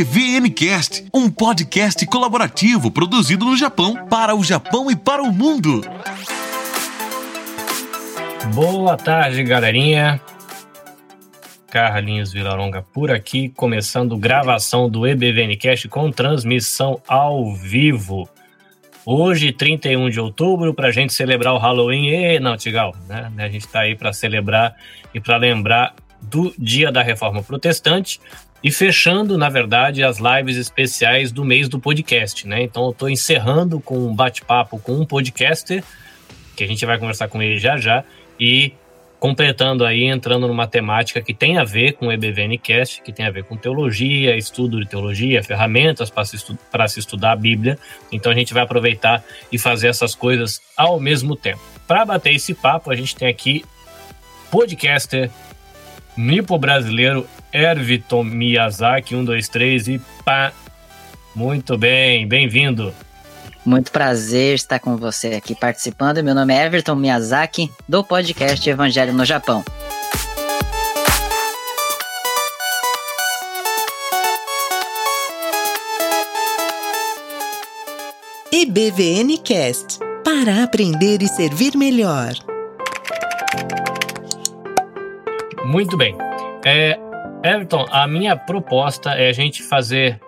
EBVNcast, um podcast colaborativo produzido no Japão, para o Japão e para o mundo. Boa tarde, galerinha. Carlinhos Vilaronga por aqui, começando gravação do EBVNcast com transmissão ao vivo. Hoje, 31 de outubro, para a gente celebrar o Halloween. E não, Tigal, né? A gente está aí para celebrar e para lembrar do Dia da Reforma Protestante e fechando, na verdade, as lives especiais do mês do podcast, né? Então eu estou encerrando com um bate-papo com um podcaster, que a gente vai conversar com ele já já, e completando aí, entrando numa temática que tem a ver com o EBVNcast, que tem a ver com teologia, estudo de teologia, ferramentas para se, estu se estudar a Bíblia. Então a gente vai aproveitar e fazer essas coisas ao mesmo tempo. Para bater esse papo, a gente tem aqui podcaster nipo brasileiro Erviton Miyazaki, 123 e pá. Muito bem, bem-vindo. Muito prazer estar com você aqui participando. Meu nome é Everton Miyazaki, do podcast Evangelho no Japão. EBVN Cast para aprender e servir melhor. Muito bem. É, Everton, a minha proposta é a gente fazer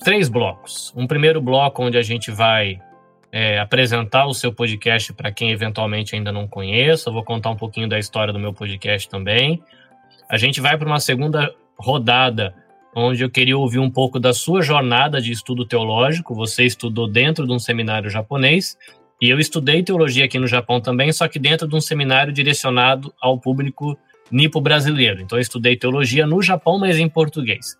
três blocos. Um primeiro bloco onde a gente vai é, apresentar o seu podcast para quem eventualmente ainda não conheça. Eu vou contar um pouquinho da história do meu podcast também. A gente vai para uma segunda rodada onde eu queria ouvir um pouco da sua jornada de estudo teológico. Você estudou dentro de um seminário japonês e eu estudei teologia aqui no Japão também, só que dentro de um seminário direcionado ao público nipo brasileiro. Então eu estudei teologia no Japão, mas em português.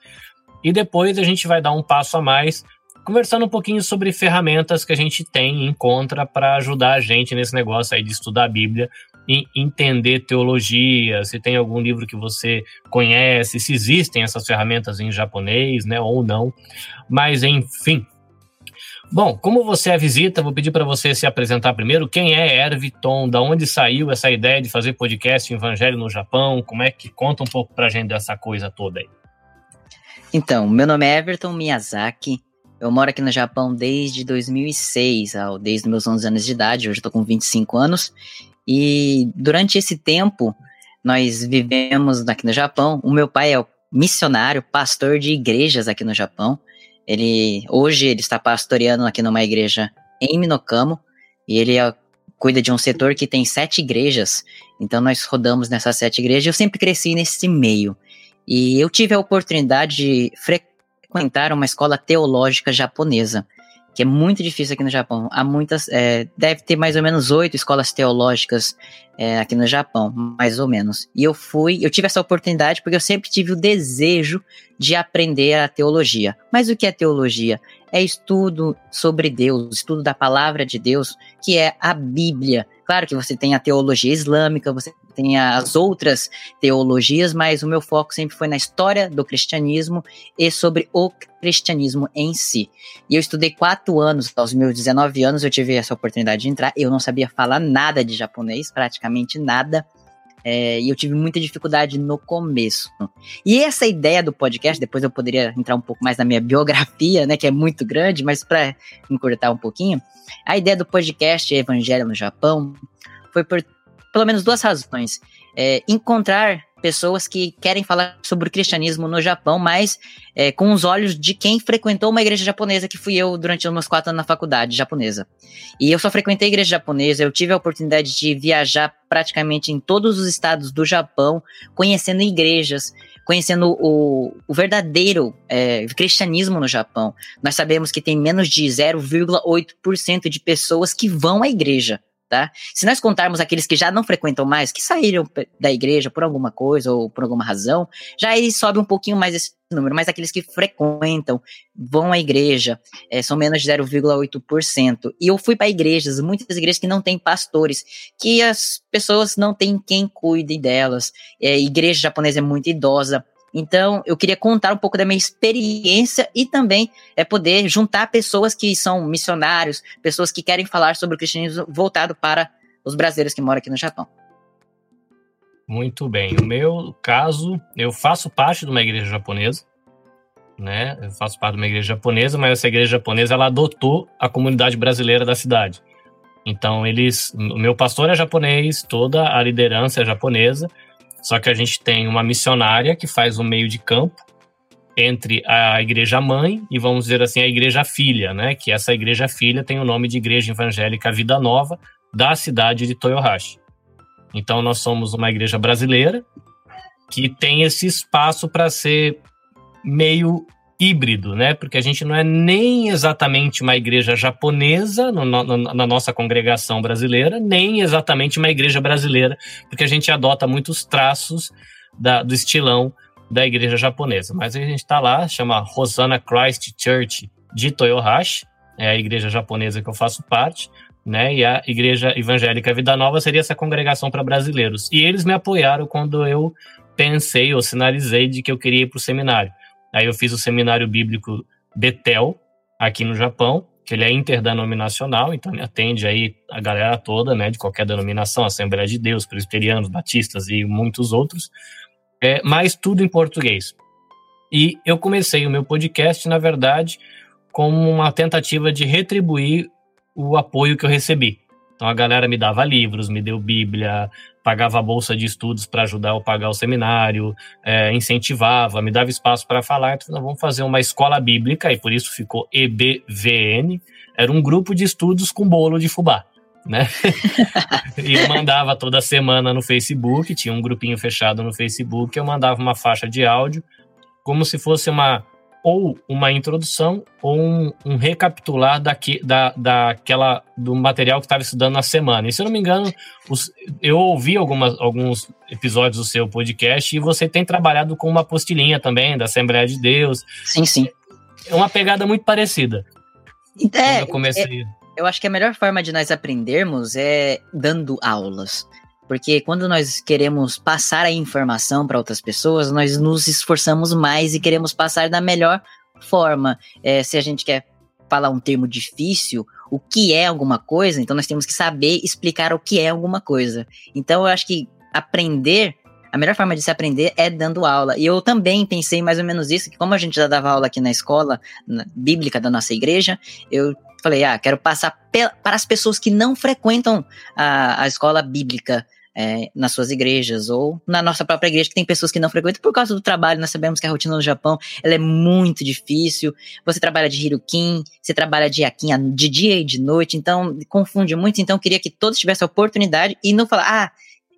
E depois a gente vai dar um passo a mais, conversando um pouquinho sobre ferramentas que a gente tem e encontra para ajudar a gente nesse negócio aí de estudar a Bíblia e entender teologia, se tem algum livro que você conhece, se existem essas ferramentas em japonês, né, ou não. Mas enfim. Bom, como você é visita, vou pedir para você se apresentar primeiro. Quem é Erviton? Da onde saiu essa ideia de fazer podcast Evangelho no Japão? Como é que conta um pouco para a gente dessa coisa toda aí? Então, meu nome é Everton Miyazaki. Eu moro aqui no Japão desde 2006, desde meus 11 anos de idade. Hoje estou com 25 anos. E durante esse tempo, nós vivemos aqui no Japão. O meu pai é missionário, pastor de igrejas aqui no Japão. Ele hoje ele está pastoreando aqui numa igreja em Minokamo e ele é, cuida de um setor que tem sete igrejas. Então nós rodamos nessas sete igrejas. Eu sempre cresci nesse meio. E eu tive a oportunidade de frequentar uma escola teológica japonesa, que é muito difícil aqui no Japão. Há muitas, é, deve ter mais ou menos oito escolas teológicas é, aqui no Japão, mais ou menos. E eu fui, eu tive essa oportunidade porque eu sempre tive o desejo de aprender a teologia. Mas o que é teologia? É estudo sobre Deus, estudo da palavra de Deus, que é a Bíblia. Claro que você tem a teologia islâmica, você tem as outras teologias, mas o meu foco sempre foi na história do cristianismo e sobre o cristianismo em si. E eu estudei quatro anos, aos meus 19 anos eu tive essa oportunidade de entrar. Eu não sabia falar nada de japonês, praticamente nada. É, e eu tive muita dificuldade no começo. E essa ideia do podcast, depois eu poderia entrar um pouco mais na minha biografia, né, que é muito grande, mas para encurtar um pouquinho, a ideia do podcast Evangelho no Japão foi por pelo menos duas razões. É, encontrar pessoas que querem falar sobre o cristianismo no Japão, mas é, com os olhos de quem frequentou uma igreja japonesa, que fui eu durante os meus quatro anos na faculdade japonesa. E eu só frequentei igreja japonesa, eu tive a oportunidade de viajar praticamente em todos os estados do Japão, conhecendo igrejas, conhecendo o, o verdadeiro é, cristianismo no Japão. Nós sabemos que tem menos de 0,8% de pessoas que vão à igreja tá? Se nós contarmos aqueles que já não frequentam mais, que saíram da igreja por alguma coisa ou por alguma razão, já aí sobe um pouquinho mais esse número, mas aqueles que frequentam, vão à igreja, é, são menos de 0,8%. E eu fui para igrejas, muitas igrejas que não têm pastores, que as pessoas não têm quem cuide delas. É, igreja japonesa é muito idosa, então, eu queria contar um pouco da minha experiência e também é poder juntar pessoas que são missionários, pessoas que querem falar sobre o cristianismo voltado para os brasileiros que moram aqui no Japão. Muito bem. O meu caso, eu faço parte de uma igreja japonesa. né? Eu faço parte de uma igreja japonesa, mas essa igreja japonesa ela adotou a comunidade brasileira da cidade. Então eles, o meu pastor é japonês, toda a liderança é japonesa, só que a gente tem uma missionária que faz o meio de campo entre a igreja mãe e vamos dizer assim a igreja filha, né? Que essa igreja filha tem o nome de Igreja Evangélica Vida Nova da cidade de Toyohashi. Então nós somos uma igreja brasileira que tem esse espaço para ser meio híbrido, né? Porque a gente não é nem exatamente uma igreja japonesa no, no, na nossa congregação brasileira, nem exatamente uma igreja brasileira, porque a gente adota muitos traços da, do estilão da igreja japonesa. Mas a gente está lá, chama Hosanna Christ Church de Toyohashi, é a igreja japonesa que eu faço parte, né? E a igreja evangélica Vida Nova seria essa congregação para brasileiros. E eles me apoiaram quando eu pensei ou sinalizei de que eu queria ir para o seminário. Aí eu fiz o seminário bíblico Betel, aqui no Japão, que ele é interdenominacional, então ele atende aí a galera toda, né, de qualquer denominação, Assembleia de Deus, Presbiterianos, Batistas e muitos outros, é, mas tudo em português. E eu comecei o meu podcast, na verdade, como uma tentativa de retribuir o apoio que eu recebi. Então a galera me dava livros, me deu Bíblia, pagava a bolsa de estudos para ajudar eu pagar o seminário, é, incentivava, me dava espaço para falar. Então nós vamos fazer uma escola bíblica, e por isso ficou EBVN. Era um grupo de estudos com bolo de fubá. Né? e eu mandava toda semana no Facebook, tinha um grupinho fechado no Facebook, eu mandava uma faixa de áudio, como se fosse uma ou uma introdução ou um, um recapitular daqui, da, daquela, do material que estava estudando na semana. E se eu não me engano, os, eu ouvi algumas, alguns episódios do seu podcast e você tem trabalhado com uma apostilinha também da Assembleia de Deus. Sim, sim. É uma pegada muito parecida. É, eu comecei. É, eu acho que a melhor forma de nós aprendermos é dando aulas. Porque quando nós queremos passar a informação para outras pessoas, nós nos esforçamos mais e queremos passar da melhor forma. É, se a gente quer falar um termo difícil, o que é alguma coisa, então nós temos que saber explicar o que é alguma coisa. Então eu acho que aprender, a melhor forma de se aprender é dando aula. E eu também pensei mais ou menos isso, que como a gente já dava aula aqui na escola na, bíblica da nossa igreja, eu falei, ah, quero passar para as pessoas que não frequentam a, a escola bíblica é, nas suas igrejas ou na nossa própria igreja, que tem pessoas que não frequentam por causa do trabalho. Nós sabemos que a rotina no Japão ela é muito difícil. Você trabalha de Hirukin, você trabalha de Yakin de dia e de noite, então confunde muito. Então, queria que todos tivessem a oportunidade e não falar, ah,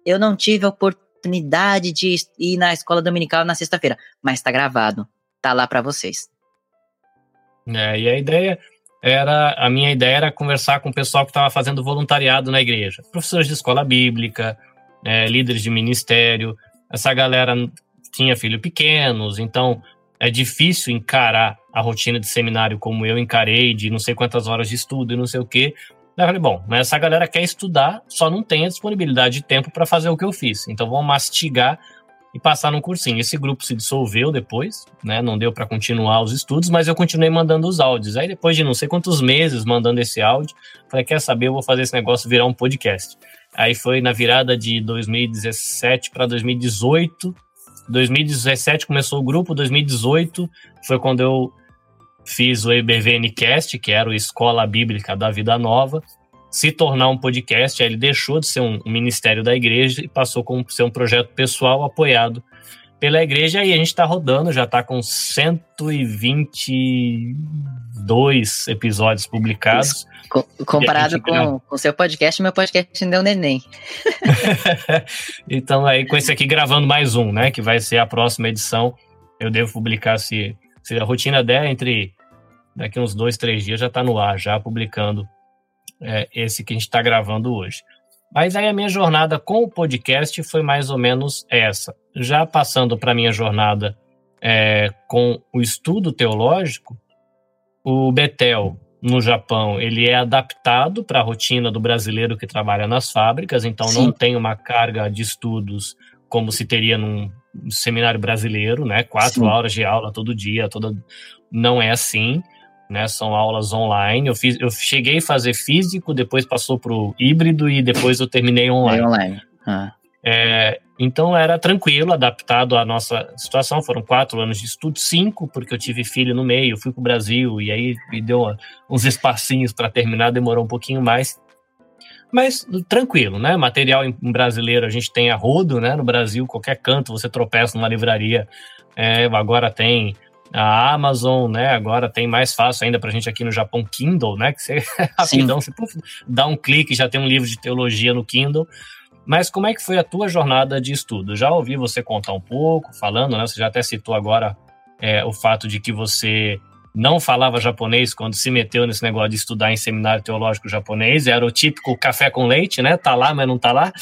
eu não tive a oportunidade de ir na escola dominical na sexta-feira, mas tá gravado, tá lá para vocês. É, e a ideia era a minha ideia era conversar com o pessoal que estava fazendo voluntariado na igreja, professores de escola bíblica, é, líderes de ministério. Essa galera tinha filhos pequenos, então é difícil encarar a rotina de seminário como eu encarei, de não sei quantas horas de estudo e não sei o quê. Eu falei, bom, mas essa galera quer estudar, só não tem a disponibilidade de tempo para fazer o que eu fiz. Então vamos mastigar e passar num cursinho. Esse grupo se dissolveu depois, né? Não deu para continuar os estudos, mas eu continuei mandando os áudios. Aí depois de não sei quantos meses mandando esse áudio, falei, quer saber, eu vou fazer esse negócio virar um podcast. Aí foi na virada de 2017 para 2018. 2017 começou o grupo, 2018 foi quando eu fiz o EBVNcast, que era o Escola Bíblica da Vida Nova, se tornar um podcast. Aí ele deixou de ser um, ministério da igreja e passou a ser um projeto pessoal apoiado pela igreja e a gente está rodando, já está com 122 episódios publicados. Com, comparado com o seu podcast, meu podcast ainda é um neném. então, aí com esse aqui gravando mais um, né? Que vai ser a próxima edição. Eu devo publicar se, se a rotina der entre daqui uns dois, três dias já está no ar, já publicando é, esse que a gente está gravando hoje. Mas aí a minha jornada com o podcast foi mais ou menos essa. Já passando para a minha jornada é, com o estudo teológico, o Betel, no Japão, ele é adaptado para a rotina do brasileiro que trabalha nas fábricas, então Sim. não tem uma carga de estudos como se teria num seminário brasileiro, né? Quatro Sim. horas de aula todo dia, toda... não é assim né? São aulas online. Eu, fiz, eu cheguei a fazer físico, depois passou para o híbrido e depois eu terminei online. online. Ah. É, então era tranquilo, adaptado à nossa situação. Foram quatro anos de estudo, cinco, porque eu tive filho no meio, fui para o Brasil e aí me deu uns espacinhos para terminar, demorou um pouquinho mais. Mas tranquilo, né? Material em brasileiro a gente tem a rodo, né? No Brasil, qualquer canto você tropeça numa livraria. É, agora tem a Amazon, né? Agora tem mais fácil ainda para a gente aqui no Japão, Kindle, né? Que você rapidão, você puf, dá um clique já tem um livro de teologia no Kindle. Mas como é que foi a tua jornada de estudo? Já ouvi você contar um pouco, falando, né? Você já até citou agora é, o fato de que você não falava japonês quando se meteu nesse negócio de estudar em seminário teológico japonês, era o típico café com leite, né? Tá lá, mas não tá lá.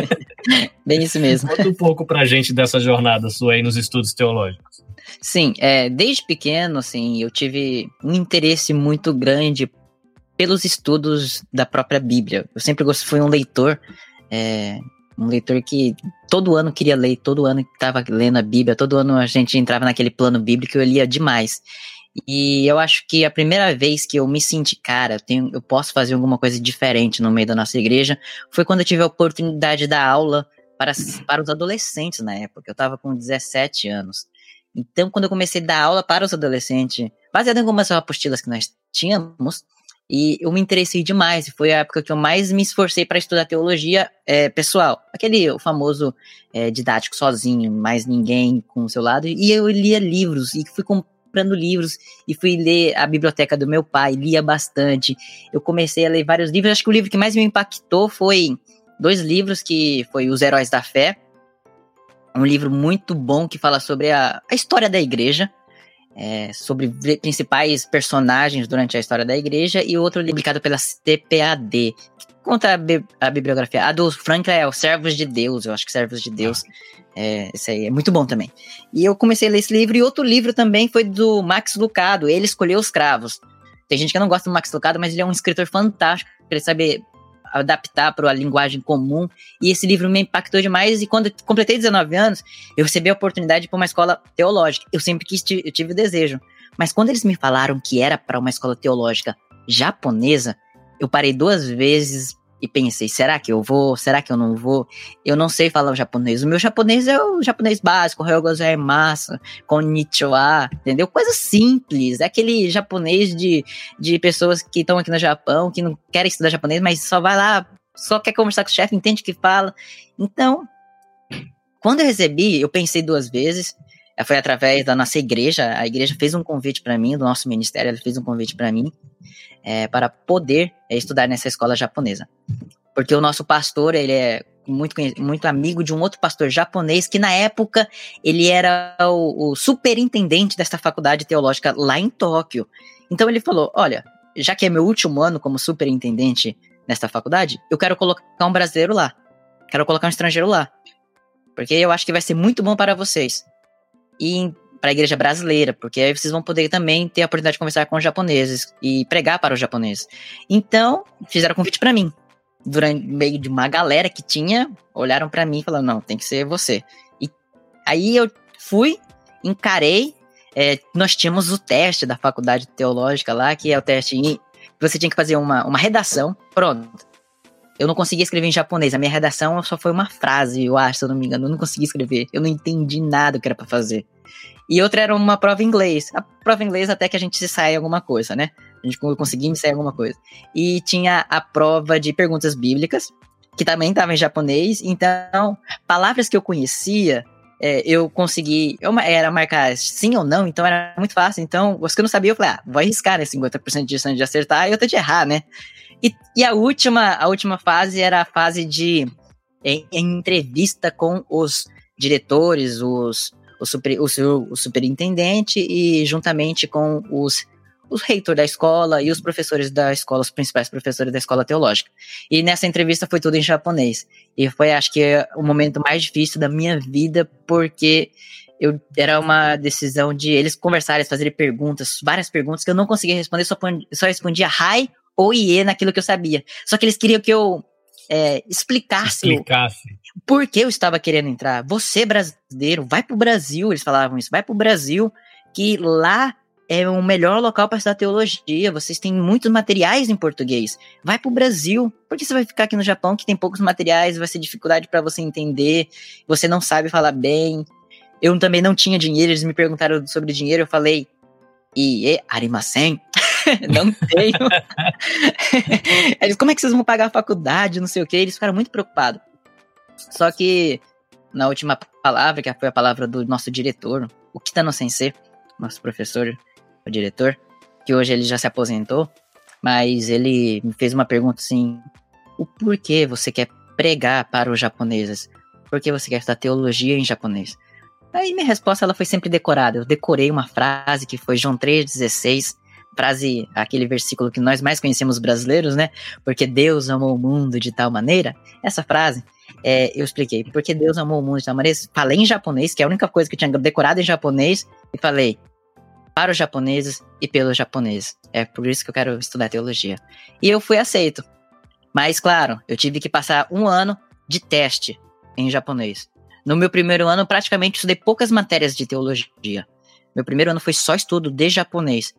Bem isso mesmo. Conta um pouco pra gente dessa jornada sua aí nos estudos teológicos. Sim, é, desde pequeno, assim, eu tive um interesse muito grande pelos estudos da própria Bíblia. Eu sempre gostei, fui um leitor, é, um leitor que todo ano queria ler, todo ano estava lendo a Bíblia, todo ano a gente entrava naquele plano bíblico, eu lia demais. E eu acho que a primeira vez que eu me senti, cara, eu, tenho, eu posso fazer alguma coisa diferente no meio da nossa igreja, foi quando eu tive a oportunidade de dar aula para, para os adolescentes na época. Eu estava com 17 anos. Então, quando eu comecei a dar aula para os adolescentes, baseado em algumas apostilas que nós tínhamos, e eu me interessei demais. Foi a época que eu mais me esforcei para estudar teologia é, pessoal. Aquele o famoso é, didático sozinho, mais ninguém com o seu lado. E eu lia livros e fui com comprando livros e fui ler a biblioteca do meu pai, lia bastante. Eu comecei a ler vários livros. Acho que o livro que mais me impactou foi dois livros que foi Os Heróis da Fé, um livro muito bom que fala sobre a, a história da igreja, é, sobre principais personagens durante a história da igreja, e outro publicado pela CPAD, que conta a, a, bibliografia. A do Franklin é Os Servos de Deus, eu acho que Servos de Deus. É, esse aí é muito bom também. E eu comecei a ler esse livro, e outro livro também foi do Max Lucado, Ele Escolheu os Cravos. Tem gente que não gosta do Max Lucado, mas ele é um escritor fantástico, ele sabe adaptar para a linguagem comum. E esse livro me impactou demais. E quando completei 19 anos, eu recebi a oportunidade para uma escola teológica. Eu sempre quis, eu tive o desejo. Mas quando eles me falaram que era para uma escola teológica japonesa, eu parei duas vezes e pensei, será que eu vou? Será que eu não vou? Eu não sei falar o japonês. O meu japonês é o japonês básico, massa, konnichiwa, entendeu? Coisa simples. É aquele japonês de, de pessoas que estão aqui no Japão, que não querem estudar japonês, mas só vai lá, só quer conversar com o chefe, entende o que fala. Então, quando eu recebi, eu pensei duas vezes. Foi através da nossa igreja. A igreja fez um convite para mim, do nosso ministério, ela fez um convite para mim é, para poder é, estudar nessa escola japonesa. Porque o nosso pastor, ele é muito, muito amigo de um outro pastor japonês, que na época ele era o, o superintendente desta faculdade teológica lá em Tóquio. Então ele falou: Olha, já que é meu último ano como superintendente nesta faculdade, eu quero colocar um brasileiro lá. Quero colocar um estrangeiro lá. Porque eu acho que vai ser muito bom para vocês. E para a igreja brasileira, porque aí vocês vão poder também ter a oportunidade de conversar com os japoneses e pregar para os japoneses. Então, fizeram convite para mim. Durante meio de uma galera que tinha, olharam para mim e falaram: "Não, tem que ser você". E aí eu fui, encarei, é, nós tínhamos o teste da faculdade teológica lá, que é o teste em, você tinha que fazer uma, uma redação, pronto. Eu não conseguia escrever em japonês. A minha redação só foi uma frase, eu acho, se eu não me engano. Eu não consegui escrever. Eu não entendi nada o que era para fazer. E outra era uma prova em inglês. A prova em inglês até que a gente se sai alguma coisa, né? A gente conseguia sair alguma coisa. E tinha a prova de perguntas bíblicas, que também estava em japonês. Então, palavras que eu conhecia, é, eu consegui. Eu, era marcar sim ou não, então era muito fácil. Então, os que eu não sabia, eu falei, ah, vou arriscar, né? 50% de chance de acertar e outra de errar, né? E, e, a, última, a última fase era a fase de em, em entrevista com os diretores, os o, super, o, seu, o superintendente e juntamente com os os reitores da escola e os professores da escola, os principais professores da escola teológica. E nessa entrevista foi tudo em japonês. E foi, acho que, o momento mais difícil da minha vida, porque eu era uma decisão de eles conversarem, fazerem perguntas, várias perguntas que eu não conseguia responder, só, só respondia hi ou ie naquilo que eu sabia. Só que eles queriam que eu é, explicasse, explicasse. por que eu estava querendo entrar. Você, brasileiro, vai pro Brasil, eles falavam isso, vai pro Brasil, que lá é o melhor local para estudar teologia. Vocês têm muitos materiais em português. Vai para o Brasil. Por que você vai ficar aqui no Japão que tem poucos materiais, vai ser dificuldade para você entender, você não sabe falar bem. Eu também não tinha dinheiro, eles me perguntaram sobre dinheiro, eu falei, e arimasen? não tenho. eles, como é que vocês vão pagar a faculdade, não sei o que, eles ficaram muito preocupados. Só que na última palavra, que foi a palavra do nosso diretor, o Kitano Sensei, nosso professor, o diretor, que hoje ele já se aposentou, mas ele me fez uma pergunta assim: o porquê você quer pregar para os japoneses? Por que você quer estudar teologia em japonês? Aí minha resposta ela foi sempre decorada. Eu decorei uma frase que foi João 3,16, frase, aquele versículo que nós mais conhecemos brasileiros, né? Porque Deus amou o mundo de tal maneira. Essa frase, é, eu expliquei. Porque Deus amou o mundo de tal maneira. Falei em japonês, que é a única coisa que eu tinha decorado em japonês, e falei para os japoneses e pelos japoneses. É por isso que eu quero estudar teologia. E eu fui aceito. Mas, claro, eu tive que passar um ano de teste em japonês. No meu primeiro ano, praticamente estudei poucas matérias de teologia. Meu primeiro ano foi só estudo de japonês,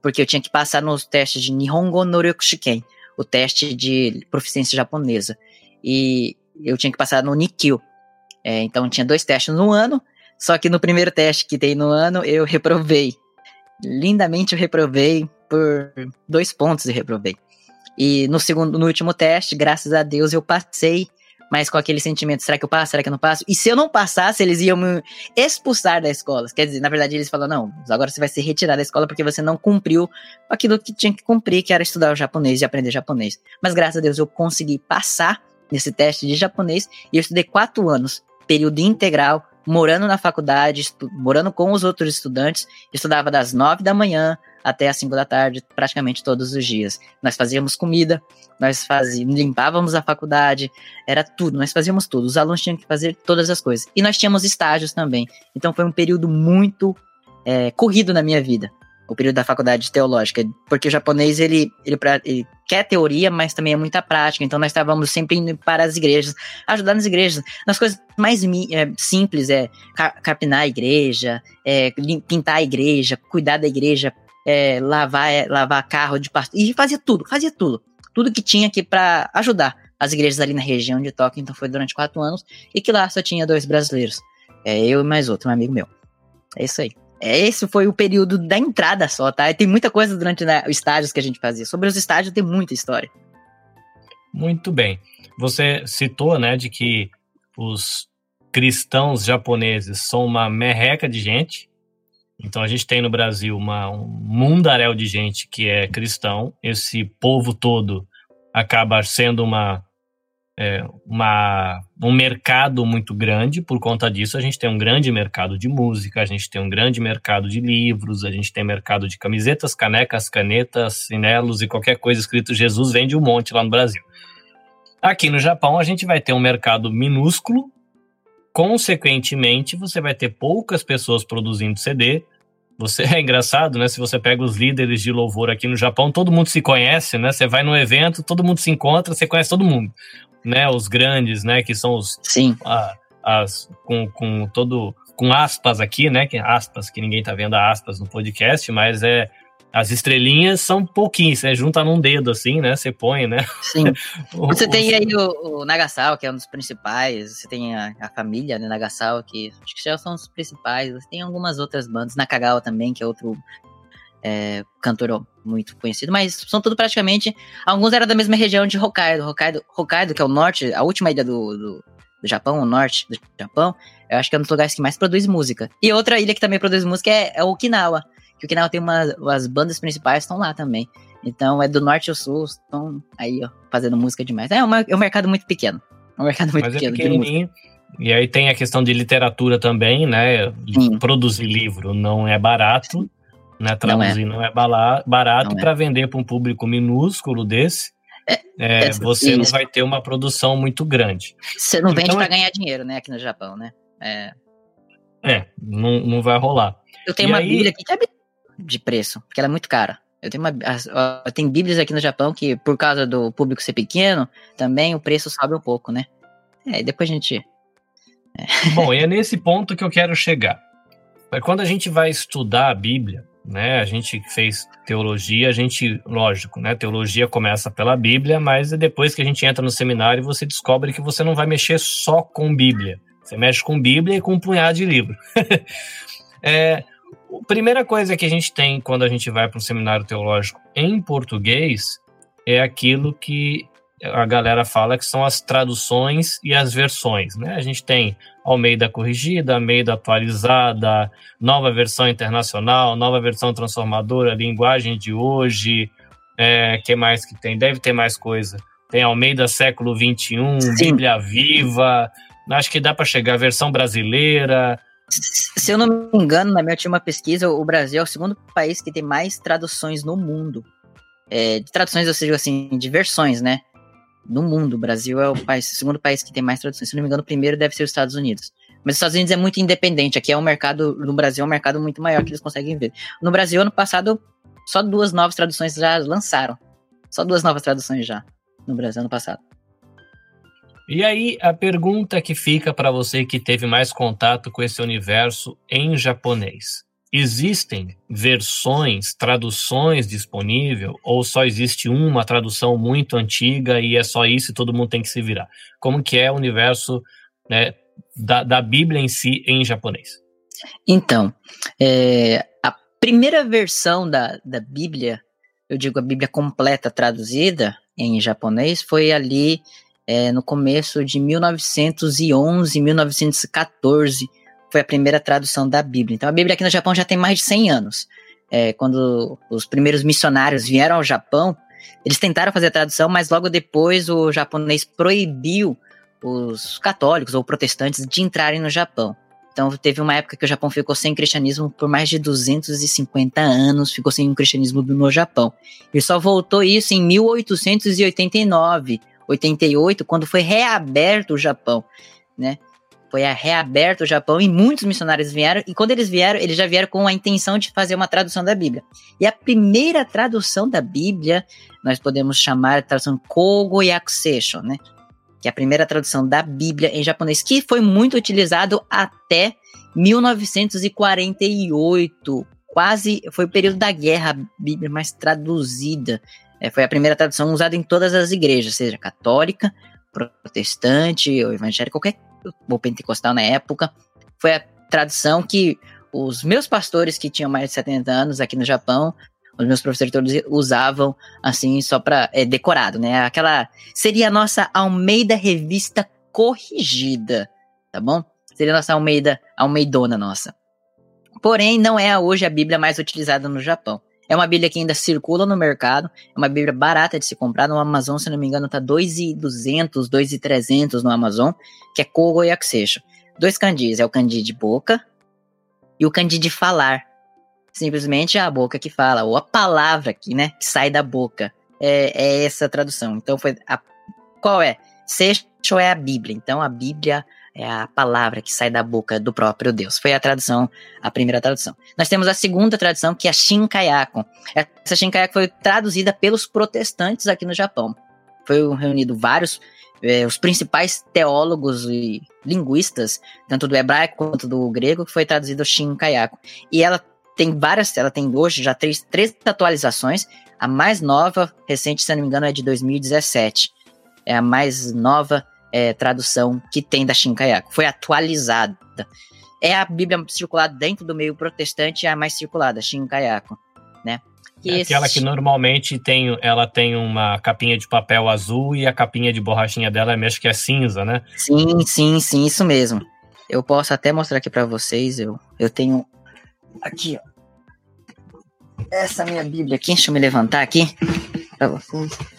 porque eu tinha que passar nos testes de Nihongo Noryoku Shiken, o teste de proficiência japonesa. E eu tinha que passar no Nikkyo. É, então tinha dois testes no ano, só que no primeiro teste que tem no ano eu reprovei lindamente eu reprovei por dois pontos e reprovei. E no segundo, no último teste, graças a Deus, eu passei, mas com aquele sentimento, será que eu passo, será que eu não passo? E se eu não passasse, eles iam me expulsar da escola. Quer dizer, na verdade, eles falaram, não, agora você vai ser retirado da escola porque você não cumpriu aquilo que tinha que cumprir, que era estudar o japonês e aprender japonês. Mas graças a Deus eu consegui passar nesse teste de japonês e eu estudei quatro anos, período integral, morando na faculdade, morando com os outros estudantes, estudava das nove da manhã até as cinco da tarde, praticamente todos os dias. Nós fazíamos comida, nós fazíamos, limpávamos a faculdade, era tudo, nós fazíamos tudo. Os alunos tinham que fazer todas as coisas. E nós tínhamos estágios também. Então foi um período muito é, corrido na minha vida o período da faculdade teológica, porque o japonês ele, ele, ele, quer teoria, mas também é muita prática. Então nós estávamos sempre indo para as igrejas, ajudar nas igrejas, nas coisas mais é, simples, é capinar a igreja, é, pintar a igreja, cuidar da igreja, é, lavar, é, lavar carro de pastor, e fazia tudo, fazia tudo, tudo que tinha aqui para ajudar as igrejas ali na região de Tóquio. Então foi durante quatro anos e que lá só tinha dois brasileiros, é eu e mais outro, um amigo meu. É isso aí. É, esse foi o período da entrada só, tá? Tem muita coisa durante né, os estágios que a gente fazia. Sobre os estágios tem muita história. Muito bem. Você citou, né, de que os cristãos japoneses são uma merreca de gente. Então a gente tem no Brasil uma, um mundaréu de gente que é cristão. Esse povo todo acaba sendo uma é, uma, um mercado muito grande, por conta disso a gente tem um grande mercado de música, a gente tem um grande mercado de livros, a gente tem mercado de camisetas, canecas, canetas, chinelos e qualquer coisa escrito Jesus vende um monte lá no Brasil. Aqui no Japão a gente vai ter um mercado minúsculo, consequentemente você vai ter poucas pessoas produzindo CD, você é engraçado, né? Se você pega os líderes de louvor aqui no Japão, todo mundo se conhece, né? Você vai num evento, todo mundo se encontra, você conhece todo mundo né, os grandes, né, que são os Sim. A, as com, com todo com aspas aqui, né, que aspas que ninguém tá vendo aspas no podcast, mas é as estrelinhas são pouquinhos, você junta num dedo assim, né? Você põe, né? Sim. você tem aí o, o Nagasal, que é um dos principais. Você tem a, a família, né, Nagasal, que acho que já são os principais. Você tem algumas outras bandas, Nakagawa também, que é outro é, cantor muito conhecido, mas são tudo praticamente. Alguns eram da mesma região de Hokkaido. Hokkaido, Hokkaido que é o norte, a última ilha do, do, do, Japão, o norte do Japão, eu acho que é um dos lugares que mais produz música. E outra ilha que também produz música é, é Okinawa. Que Okinawa tem uma. As bandas principais estão lá também. Então é do norte ao sul, estão aí, ó, fazendo música demais. É, uma, é um mercado muito pequeno. É um mercado muito mas é pequeno. É e aí tem a questão de literatura também, né? Sim. Produzir livro não é barato. Né? Traduzir não é, não é barato para é. vender para um público minúsculo desse. É, é, você isso. não vai ter uma produção muito grande. Você não vende então, para é ganhar dinheiro, né? Aqui no Japão, né? É, é não, não vai rolar. Eu tenho e uma aí... bíblia aqui que é de preço, porque ela é muito cara. Eu tenho, uma, tem bíblias aqui no Japão que, por causa do público ser pequeno, também o preço sobe um pouco, né? É, depois a gente. É. Bom, e é nesse ponto que eu quero chegar. Quando a gente vai estudar a Bíblia, né? A gente fez teologia, a gente, lógico, né? Teologia começa pela Bíblia, mas depois que a gente entra no seminário, você descobre que você não vai mexer só com Bíblia. Você mexe com Bíblia e com um punhado de livro. é, a primeira coisa que a gente tem quando a gente vai para um seminário teológico em português é aquilo que a galera fala que são as traduções e as versões, né? A gente tem Almeida corrigida, Almeida atualizada, nova versão internacional, nova versão transformadora, linguagem de hoje, é, que mais que tem? Deve ter mais coisa. Tem Almeida século 21, Sim. Bíblia Viva, acho que dá para chegar versão brasileira. Se eu não me engano, na minha última pesquisa, o Brasil é o segundo país que tem mais traduções no mundo. É, de traduções, ou seja, assim, de versões, né? No mundo. O Brasil é o, país, o segundo país que tem mais traduções. Se não me engano, o primeiro deve ser os Estados Unidos. Mas os Estados Unidos é muito independente. Aqui é um mercado, no Brasil é um mercado muito maior que eles conseguem ver. No Brasil, ano passado, só duas novas traduções já lançaram. Só duas novas traduções já no Brasil ano passado. E aí, a pergunta que fica para você que teve mais contato com esse universo em japonês existem versões, traduções disponível ou só existe uma tradução muito antiga e é só isso e todo mundo tem que se virar? Como que é o universo né, da, da Bíblia em si em japonês? Então, é, a primeira versão da, da Bíblia, eu digo a Bíblia completa traduzida em japonês, foi ali é, no começo de 1911, 1914, foi a primeira tradução da Bíblia. Então a Bíblia aqui no Japão já tem mais de 100 anos. É, quando os primeiros missionários vieram ao Japão, eles tentaram fazer a tradução, mas logo depois o japonês proibiu os católicos ou protestantes de entrarem no Japão. Então teve uma época que o Japão ficou sem cristianismo por mais de 250 anos, ficou sem o cristianismo no Japão. E só voltou isso em 1889, 88, quando foi reaberto o Japão, né? Foi reaberto o Japão e muitos missionários vieram. E quando eles vieram, eles já vieram com a intenção de fazer uma tradução da Bíblia. E a primeira tradução da Bíblia, nós podemos chamar a tradução Kogo Yakusesho, né? Que é a primeira tradução da Bíblia em japonês, que foi muito utilizado até 1948. Quase foi o período da guerra, a Bíblia mais traduzida. É, foi a primeira tradução usada em todas as igrejas, seja católica, protestante ou evangélica, qualquer ou pentecostal na época. Foi a tradução que os meus pastores que tinham mais de 70 anos aqui no Japão, os meus professores todos usavam assim só para é, decorado, né? Aquela seria a nossa Almeida Revista corrigida, tá bom? Seria a nossa Almeida, Almeidona nossa. Porém, não é hoje a Bíblia mais utilizada no Japão. É uma Bíblia que ainda circula no mercado, é uma Bíblia barata de se comprar. No Amazon, se não me engano, tá 2,200, 2,300 no Amazon, que é Kogo Yakuseicho. Dois candis, é o candi de boca e o candi de falar. Simplesmente a boca que fala, ou a palavra que, né, que sai da boca. É, é essa tradução. Então, foi a, qual é? Seixo é a Bíblia. Então, a Bíblia é a palavra que sai da boca do próprio Deus. Foi a tradução, a primeira tradução. Nós temos a segunda tradução, que é a Shinkayakon. Essa Shinkayakon foi traduzida pelos protestantes aqui no Japão. Foi reunido vários, é, os principais teólogos e linguistas, tanto do hebraico quanto do grego, que foi traduzido Shinkayakon. E ela tem várias, ela tem hoje já três, três atualizações. A mais nova, recente, se não me engano, é de 2017. É a mais nova é, tradução que tem da Shinkayaku. Foi atualizada. É a Bíblia circulada dentro do meio protestante, é a mais circulada, Shinkayaku, né? é aquela que normalmente tem, ela tem uma capinha de papel azul e a capinha de borrachinha dela é acho que é cinza, né? Sim, sim, sim, isso mesmo. Eu posso até mostrar aqui para vocês, eu, eu tenho aqui, ó. Essa minha Bíblia aqui, deixa eu me levantar aqui para vocês.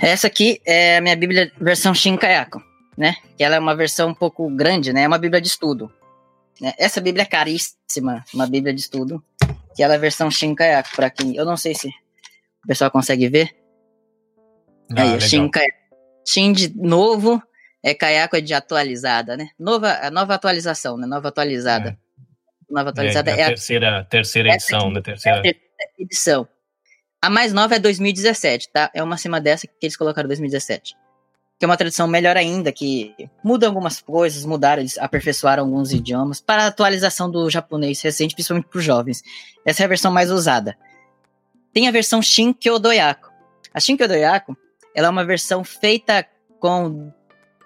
Essa aqui é a minha Bíblia versão Shinkayako, né? Que ela é uma versão um pouco grande, né? É uma Bíblia de estudo. Né? Essa Bíblia é caríssima, uma Bíblia de estudo, que ela é a versão Shinkayako para quem, eu não sei se o pessoal consegue ver. Ah, Aí, Shinkayako. Shin de novo, é Kayako é de atualizada, né? Nova, a nova atualização, né? Nova atualizada. É. Nova atualizada é, é a terceira, terceira edição, da terceira edição. A mais nova é 2017, tá? É uma cima dessa que eles colocaram 2017. que é uma tradução melhor ainda, que muda algumas coisas, mudaram, eles aperfeiçoaram alguns idiomas para a atualização do japonês recente, principalmente para os jovens. Essa é a versão mais usada. Tem a versão Shinkyo Doyaku. A Shinkyo Doyaku, ela é uma versão feita com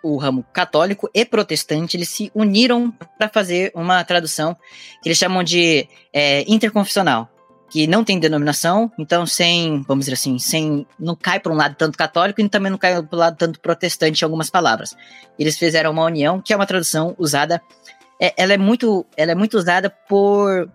o ramo católico e protestante, eles se uniram para fazer uma tradução que eles chamam de é, interconfessional que não tem denominação, então sem, vamos dizer assim, sem não cai para um lado tanto católico e também não cai para o lado tanto protestante em algumas palavras. Eles fizeram uma união, que é uma tradução usada, é, ela é muito, ela é muito usada por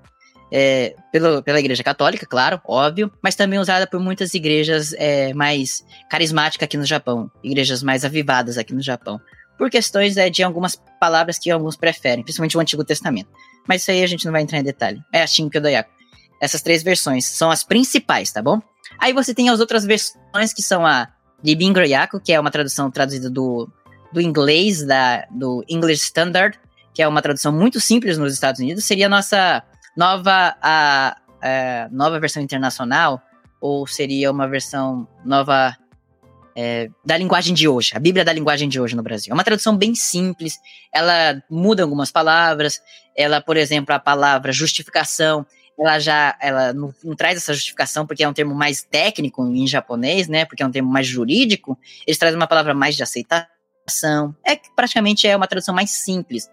é, pela, pela igreja católica, claro, óbvio, mas também usada por muitas igrejas é, mais carismáticas aqui no Japão, igrejas mais avivadas aqui no Japão, por questões é, de algumas palavras que alguns preferem, principalmente o Antigo Testamento. Mas isso aí a gente não vai entrar em detalhe. É a Shinpyo Doyaku. Essas três versões são as principais, tá bom? Aí você tem as outras versões que são a Libin Groyaku, que é uma tradução traduzida do, do inglês, da, do English Standard, que é uma tradução muito simples nos Estados Unidos, seria a nossa nova, a, a nova versão internacional, ou seria uma versão nova é, da linguagem de hoje, a Bíblia da linguagem de hoje no Brasil. É uma tradução bem simples, ela muda algumas palavras, ela, por exemplo, a palavra justificação, ela já ela não, não, traz essa justificação porque é um termo mais técnico em japonês, né? Porque é um termo mais jurídico. Eles trazem uma palavra mais de aceitação. É que praticamente é uma tradução mais simples.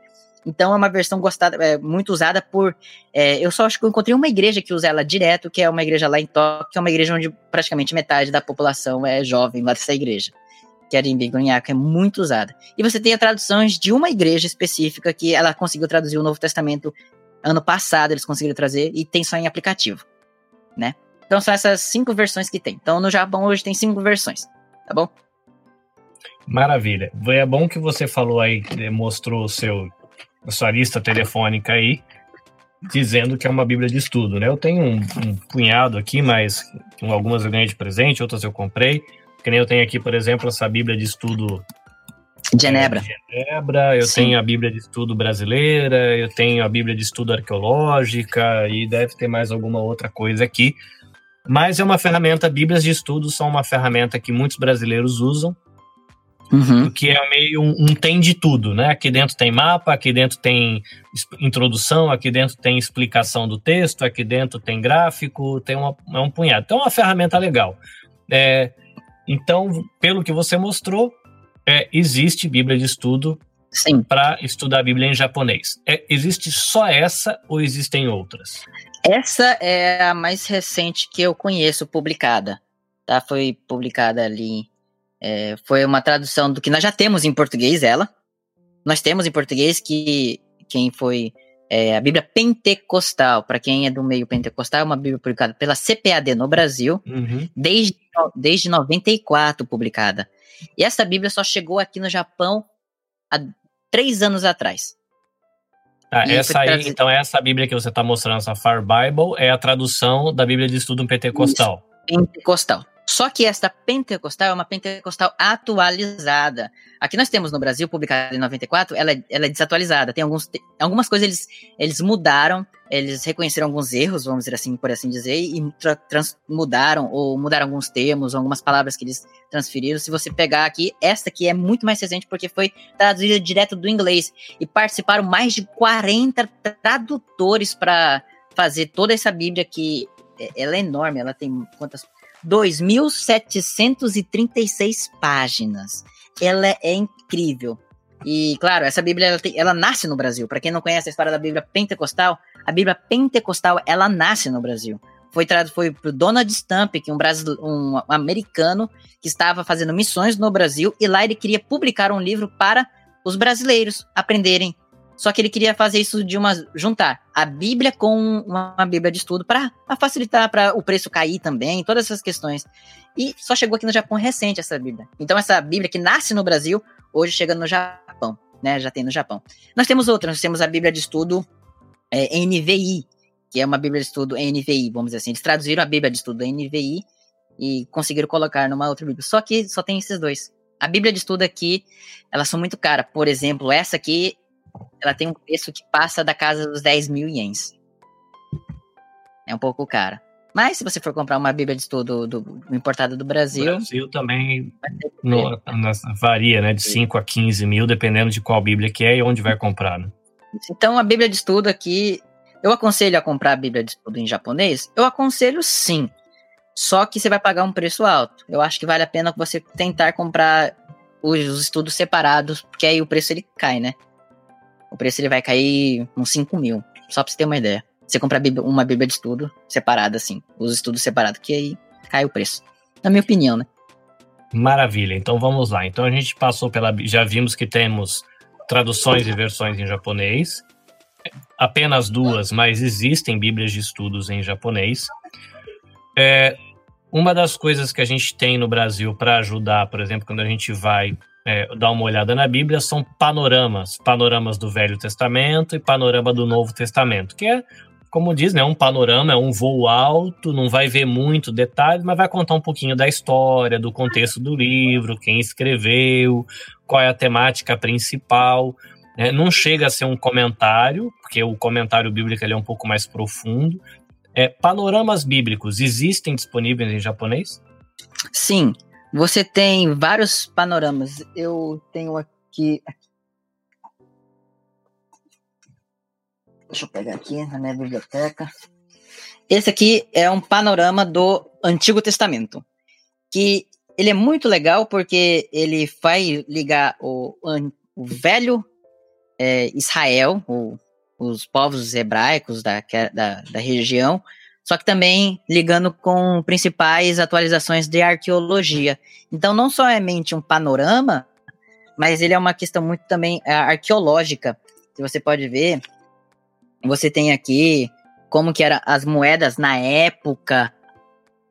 Então é uma versão gostada, é, muito usada por. É, eu só acho que eu encontrei uma igreja que usa ela direto, que é uma igreja lá em Tóquio, que é uma igreja onde praticamente metade da população é jovem lá dessa igreja. Que é Gonyaku, é muito usada. E você tem traduções de uma igreja específica que ela conseguiu traduzir o Novo Testamento Ano passado eles conseguiram trazer e tem só em aplicativo, né? Então são essas cinco versões que tem. Então no Japão hoje tem cinco versões, tá bom? Maravilha. É bom que você falou aí, mostrou o seu, a sua lista telefônica aí, dizendo que é uma Bíblia de estudo, né? Eu tenho um, um punhado aqui, mas algumas eu ganhei de presente, outras eu comprei. Que nem eu tenho aqui, por exemplo, essa Bíblia de estudo Genebra. Genebra, eu Sim. tenho a Bíblia de Estudo brasileira, eu tenho a Bíblia de Estudo arqueológica e deve ter mais alguma outra coisa aqui. Mas é uma ferramenta, Bíblias de Estudo são uma ferramenta que muitos brasileiros usam, uhum. que é meio um, um, tem de tudo, né? Aqui dentro tem mapa, aqui dentro tem introdução, aqui dentro tem explicação do texto, aqui dentro tem gráfico, tem uma, é um punhado. Então é uma ferramenta legal. É, então, pelo que você mostrou, é, existe Bíblia de estudo para estudar a Bíblia em japonês. É, existe só essa ou existem outras? Essa é a mais recente que eu conheço publicada. Tá? Foi publicada ali. É, foi uma tradução do que nós já temos em português, ela. Nós temos em português que quem foi é, a Bíblia Pentecostal, para quem é do meio pentecostal, é uma Bíblia publicada pela CPAD no Brasil, uhum. desde, desde 94 publicada. E essa Bíblia só chegou aqui no Japão há três anos atrás. Ah, essa aí, então, essa Bíblia que você está mostrando, essa Far Bible, é a tradução da Bíblia de Estudo Pentecostal. Isso, pentecostal. Só que esta pentecostal é uma pentecostal atualizada. Aqui nós temos no Brasil, publicada em 94, ela, é, ela é desatualizada. Tem alguns, algumas coisas eles, eles mudaram, eles reconheceram alguns erros, vamos dizer assim, por assim dizer, e trans, mudaram, ou mudaram alguns termos, algumas palavras que eles transferiram. Se você pegar aqui, esta aqui é muito mais recente porque foi traduzida direto do inglês. E participaram mais de 40 tradutores para fazer toda essa Bíblia que é, ela é enorme, ela tem quantas 2.736 páginas. Ela é incrível. E, claro, essa Bíblia ela, tem, ela nasce no Brasil. Para quem não conhece a história da Bíblia pentecostal, a Bíblia pentecostal ela nasce no Brasil. Foi foi pro Donald Stump, que é um, um americano que estava fazendo missões no Brasil e lá ele queria publicar um livro para os brasileiros aprenderem só que ele queria fazer isso de uma juntar a Bíblia com uma, Bíblia de estudo para facilitar para o preço cair também, todas essas questões. E só chegou aqui no Japão recente essa Bíblia. Então essa Bíblia que nasce no Brasil, hoje chega no Japão, né? Já tem no Japão. Nós temos outras, nós temos a Bíblia de estudo é, NVI, que é uma Bíblia de estudo NVI, vamos dizer assim. Eles traduziram a Bíblia de estudo NVI e conseguiram colocar numa outra Bíblia. Só que só tem esses dois. A Bíblia de estudo aqui, elas são muito caras. Por exemplo, essa aqui ela tem um preço que passa da casa dos 10 mil ienes. É um pouco cara. Mas se você for comprar uma Bíblia de estudo do, do importada do Brasil. Brasil também no, varia, né? De 5 a 15 mil, dependendo de qual Bíblia que é e onde vai comprar, né? Então, a Bíblia de estudo aqui, eu aconselho a comprar a Bíblia de estudo em japonês? Eu aconselho sim. Só que você vai pagar um preço alto. Eu acho que vale a pena você tentar comprar os, os estudos separados, porque aí o preço ele cai, né? O preço ele vai cair uns 5 mil. Só pra você ter uma ideia. Você compra uma Bíblia de estudo separada, assim, os estudos separados, que aí cai o preço. Na minha opinião, né? Maravilha, então vamos lá. Então a gente passou pela. Já vimos que temos traduções e versões em japonês. Apenas duas, mas existem Bíblias de estudos em japonês. É, uma das coisas que a gente tem no Brasil para ajudar, por exemplo, quando a gente vai é, dar uma olhada na Bíblia, são panoramas. Panoramas do Velho Testamento e panorama do Novo Testamento, que é como diz, né, um panorama, é um voo alto, não vai ver muito detalhe, mas vai contar um pouquinho da história, do contexto do livro, quem escreveu, qual é a temática principal. Né? Não chega a ser um comentário, porque o comentário bíblico é um pouco mais profundo. É, panoramas bíblicos existem disponíveis em japonês? Sim, você tem vários panoramas. Eu tenho aqui, Deixa eu pegar aqui na minha biblioteca. Esse aqui é um panorama do Antigo Testamento, que ele é muito legal porque ele vai ligar o, o velho é, Israel, o, os povos hebraicos da, da, da região, só que também ligando com principais atualizações de arqueologia. Então, não somente um panorama, mas ele é uma questão muito também é, arqueológica. Se você pode ver, você tem aqui como que eram as moedas na época,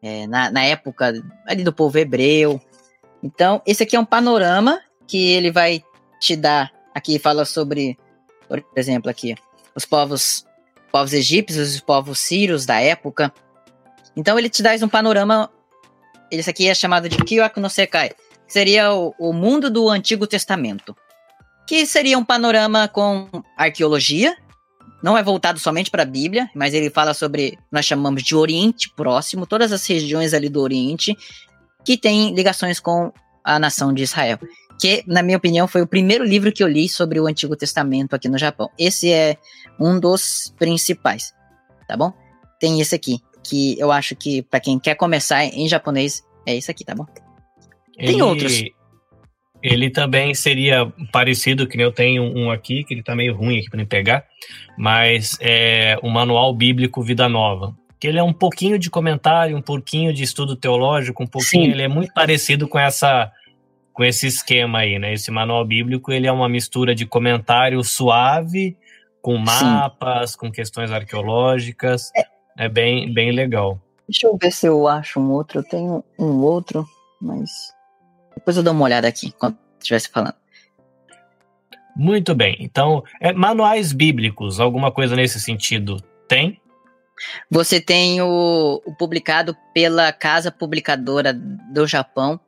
é, na, na época ali do povo hebreu. Então, esse aqui é um panorama que ele vai te dar. Aqui fala sobre, por exemplo, aqui, os povos, povos egípcios, os povos sírios da época. Então, ele te dá um panorama. Esse aqui é chamado de Kyoku no Sekai. Seria o, o mundo do Antigo Testamento. Que seria um panorama com arqueologia, não é voltado somente para a Bíblia, mas ele fala sobre, nós chamamos de Oriente Próximo, todas as regiões ali do Oriente que têm ligações com a nação de Israel. Que, na minha opinião, foi o primeiro livro que eu li sobre o Antigo Testamento aqui no Japão. Esse é um dos principais, tá bom? Tem esse aqui, que eu acho que para quem quer começar em japonês, é esse aqui, tá bom? Tem ele, outros. Ele também seria parecido, que eu tenho um aqui, que ele tá meio ruim aqui para me pegar, mas é o Manual Bíblico Vida Nova. Que ele é um pouquinho de comentário, um pouquinho de estudo teológico, um pouquinho, Sim. ele é muito parecido com essa com esse esquema aí, né? Esse manual bíblico, ele é uma mistura de comentário suave com mapas, Sim. com questões arqueológicas. É. é bem bem legal. Deixa eu ver se eu acho um outro. Eu tenho um outro, mas depois eu dou uma olhada aqui, quando estivesse falando. Muito bem. Então, é, manuais bíblicos, alguma coisa nesse sentido tem? Você tem o, o, publicado pela Casa Publicadora do Japão,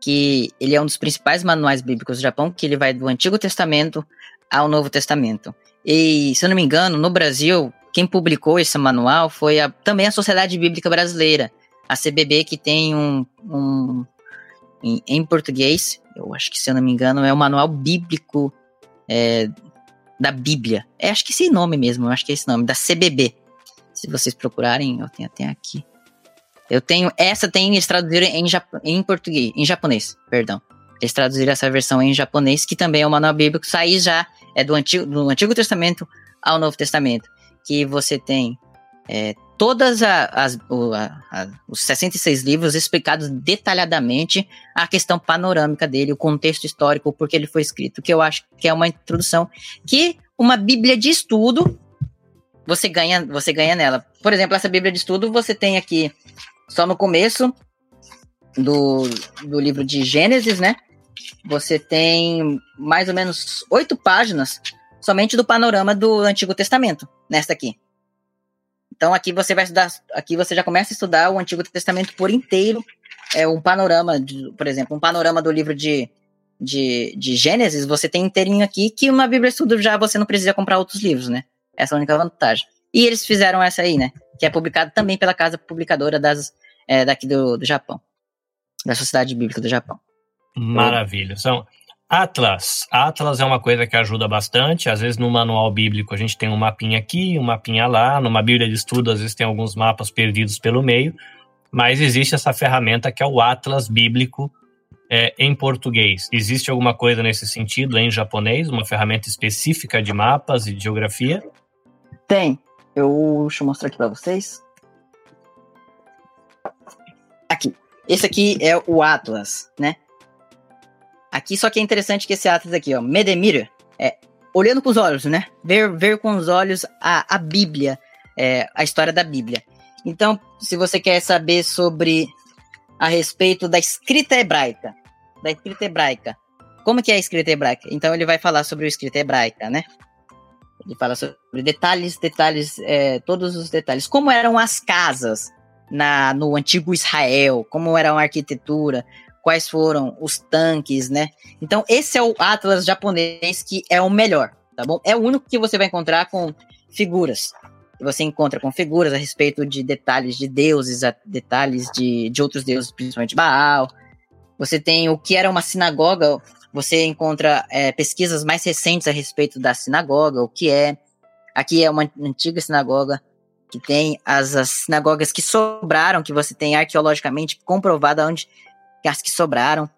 que ele é um dos principais manuais bíblicos do Japão, que ele vai do Antigo Testamento ao Novo Testamento. E, se eu não me engano, no Brasil, quem publicou esse manual foi a, também a Sociedade Bíblica Brasileira, a CBB, que tem um, um em, em, português, eu acho que se eu não me engano, é o manual bíblico é, da Bíblia. É, acho que esse nome mesmo, eu acho que é esse nome, da CBB. Se vocês procurarem, eu tenho até aqui. Eu tenho, essa tem, eles traduziram em, em português, em japonês, perdão. Eles traduziram essa versão em japonês, que também é o manual bíblico, sair já é do Antigo, do Antigo Testamento ao Novo Testamento. Que você tem é, todas as, a, os 66 livros explicados detalhadamente a questão panorâmica dele, o contexto histórico, por que ele foi escrito, que eu acho que é uma introdução que uma bíblia de estudo você ganha, você ganha nela. Por exemplo, essa bíblia de estudo você tem aqui só no começo do, do livro de Gênesis, né? Você tem mais ou menos oito páginas somente do panorama do Antigo Testamento, nesta aqui. Então aqui você vai estudar, aqui você já começa a estudar o Antigo Testamento por inteiro, é um panorama, de, por exemplo, um panorama do livro de, de, de Gênesis, você tem inteirinho aqui, que uma Bíblia estudo já você não precisa comprar outros livros, né? Essa é a única vantagem. E eles fizeram essa aí, né? Que é publicado também pela casa publicadora das, é, daqui do, do Japão, da Sociedade Bíblica do Japão. Maravilha. São Atlas. Atlas é uma coisa que ajuda bastante. Às vezes no manual bíblico a gente tem um mapinha aqui, um mapinha lá. Numa Bíblia de estudo, às vezes tem alguns mapas perdidos pelo meio. Mas existe essa ferramenta que é o Atlas Bíblico é, em português. Existe alguma coisa nesse sentido em japonês? Uma ferramenta específica de mapas e de geografia? Tem. Eu deixa eu mostrar aqui para vocês. Aqui. Esse aqui é o Atlas, né? Aqui só que é interessante que esse Atlas aqui, ó, Medemir, é olhando com os olhos, né? Ver, ver com os olhos a, a Bíblia, é, a história da Bíblia. Então, se você quer saber sobre a respeito da escrita hebraica, da escrita hebraica, como que é a escrita hebraica? Então ele vai falar sobre a escrita hebraica, né? Ele fala sobre detalhes, detalhes, é, todos os detalhes. Como eram as casas na, no antigo Israel, como era a arquitetura, quais foram os tanques, né? Então esse é o Atlas japonês que é o melhor, tá bom? É o único que você vai encontrar com figuras você encontra com figuras a respeito de detalhes de deuses, detalhes de, de outros deuses, principalmente Baal. Você tem o que era uma sinagoga, você encontra é, pesquisas mais recentes a respeito da sinagoga, o que é. Aqui é uma antiga sinagoga que tem as, as sinagogas que sobraram, que você tem arqueologicamente comprovado onde as que sobraram.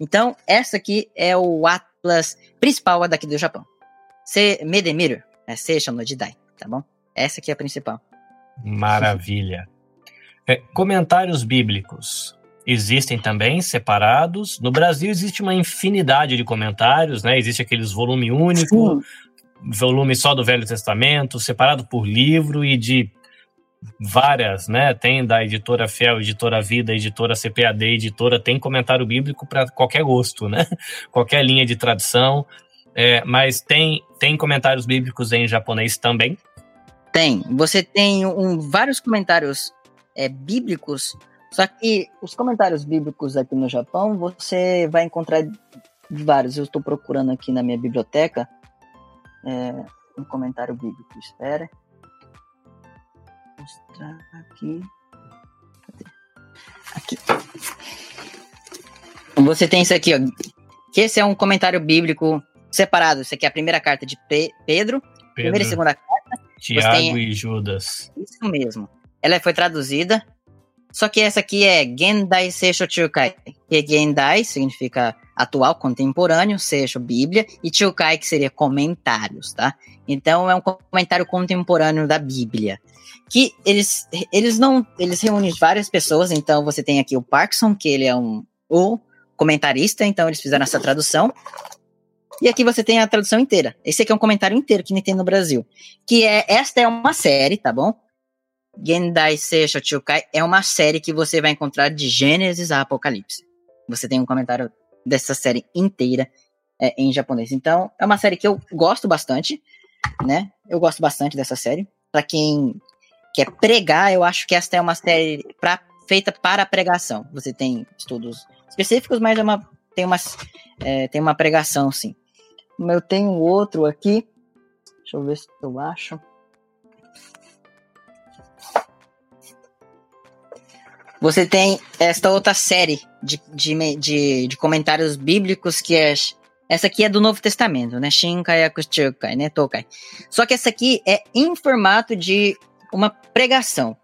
Então, essa aqui é o Atlas principal daqui do Japão. Se Medemir, é Seisha no Jidai, tá bom? Essa aqui é a principal. Maravilha. É, comentários bíblicos existem também separados. No Brasil existe uma infinidade de comentários, né? Existe aqueles volume único, Sim. volume só do Velho Testamento, separado por livro e de várias, né? Tem da editora Fiel, editora Vida, editora CPAD, editora tem comentário bíblico para qualquer gosto, né? qualquer linha de tradução. É, mas tem, tem comentários bíblicos em japonês também. Tem. Você tem um, vários comentários é, bíblicos, só que os comentários bíblicos aqui no Japão você vai encontrar vários. Eu estou procurando aqui na minha biblioteca é, um comentário bíblico. Espera. Vou mostrar aqui. Cadê? Aqui. Você tem isso aqui, ó. Que esse é um comentário bíblico separado. Isso aqui é a primeira carta de Pedro, Pedro. primeira e segunda carta Tiago tem... e Judas. Isso mesmo. Ela foi traduzida. Só que essa aqui é Gendai Seisho Chukai. Que é Gendai significa atual, contemporâneo, Seisho Bíblia, e Chukai que seria comentários, tá? Então é um comentário contemporâneo da Bíblia. Que eles, eles não. Eles reúnem várias pessoas, então você tem aqui o Parkinson, que ele é um o comentarista, então eles fizeram essa tradução. E aqui você tem a tradução inteira. Esse aqui é um comentário inteiro que nem tem no Brasil. Que é, esta é uma série, tá bom? Gendai Seisho Chukai é uma série que você vai encontrar de Gênesis a Apocalipse. Você tem um comentário dessa série inteira é, em japonês. Então, é uma série que eu gosto bastante, né? Eu gosto bastante dessa série. Para quem quer pregar, eu acho que esta é uma série pra, feita para pregação. Você tem estudos específicos, mas é uma, tem, uma, é, tem uma pregação, sim. Eu tenho outro aqui. Deixa eu ver se eu acho. Você tem esta outra série de, de, de, de comentários bíblicos que é. Essa aqui é do Novo Testamento, né? Shinkai Akuchukai, né? Tokai. Só que essa aqui é em formato de uma pregação.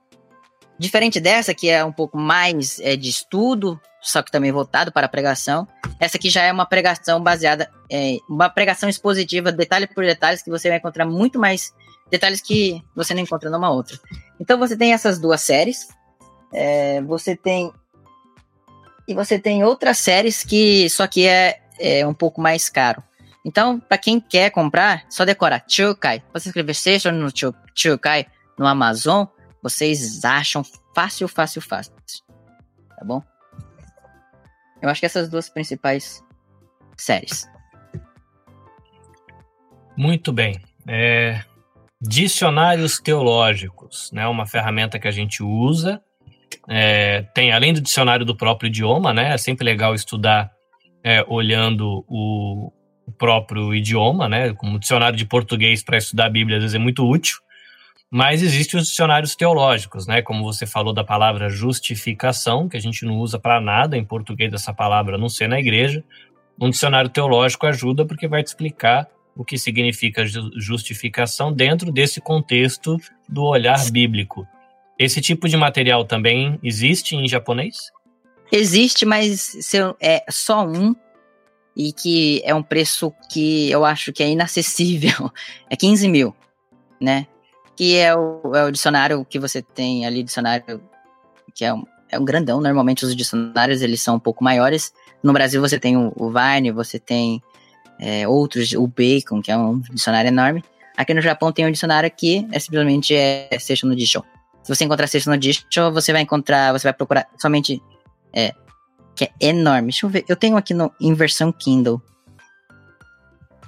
Diferente dessa, que é um pouco mais é, de estudo, só que também voltado para a pregação. Essa aqui já é uma pregação baseada, é, uma pregação expositiva, detalhe por detalhes, que você vai encontrar muito mais detalhes que você não encontra numa outra. Então você tem essas duas séries, é, você tem e você tem outras séries que só que é, é um pouco mais caro. Então, para quem quer comprar, só decora Chukai. Você escrever Seixo no Chukai no Amazon, vocês acham fácil, fácil, fácil. Tá bom? Eu acho que essas duas principais séries. Muito bem. É, dicionários teológicos, né? Uma ferramenta que a gente usa. É, tem além do dicionário do próprio idioma, né? É sempre legal estudar é, olhando o, o, próprio idioma, né? Como dicionário de português para estudar a Bíblia às vezes é muito útil. Mas existem os dicionários teológicos, né? Como você falou da palavra justificação, que a gente não usa para nada em português essa palavra, a não ser na igreja. Um dicionário teológico ajuda porque vai te explicar o que significa justificação dentro desse contexto do olhar bíblico. Esse tipo de material também existe em japonês? Existe, mas é só um e que é um preço que eu acho que é inacessível. É 15 mil, né? Que é o, é o dicionário que você tem ali, dicionário que é um, é um grandão. Normalmente os dicionários eles são um pouco maiores. No Brasil você tem o, o Vine, você tem é, outros, o Bacon, que é um dicionário enorme. Aqui no Japão tem um dicionário que é simplesmente é Seixo no Disho. Se você encontrar Seixo no Disho, você vai encontrar, você vai procurar somente é, que é enorme. Deixa eu ver, eu tenho aqui no, em versão Kindle.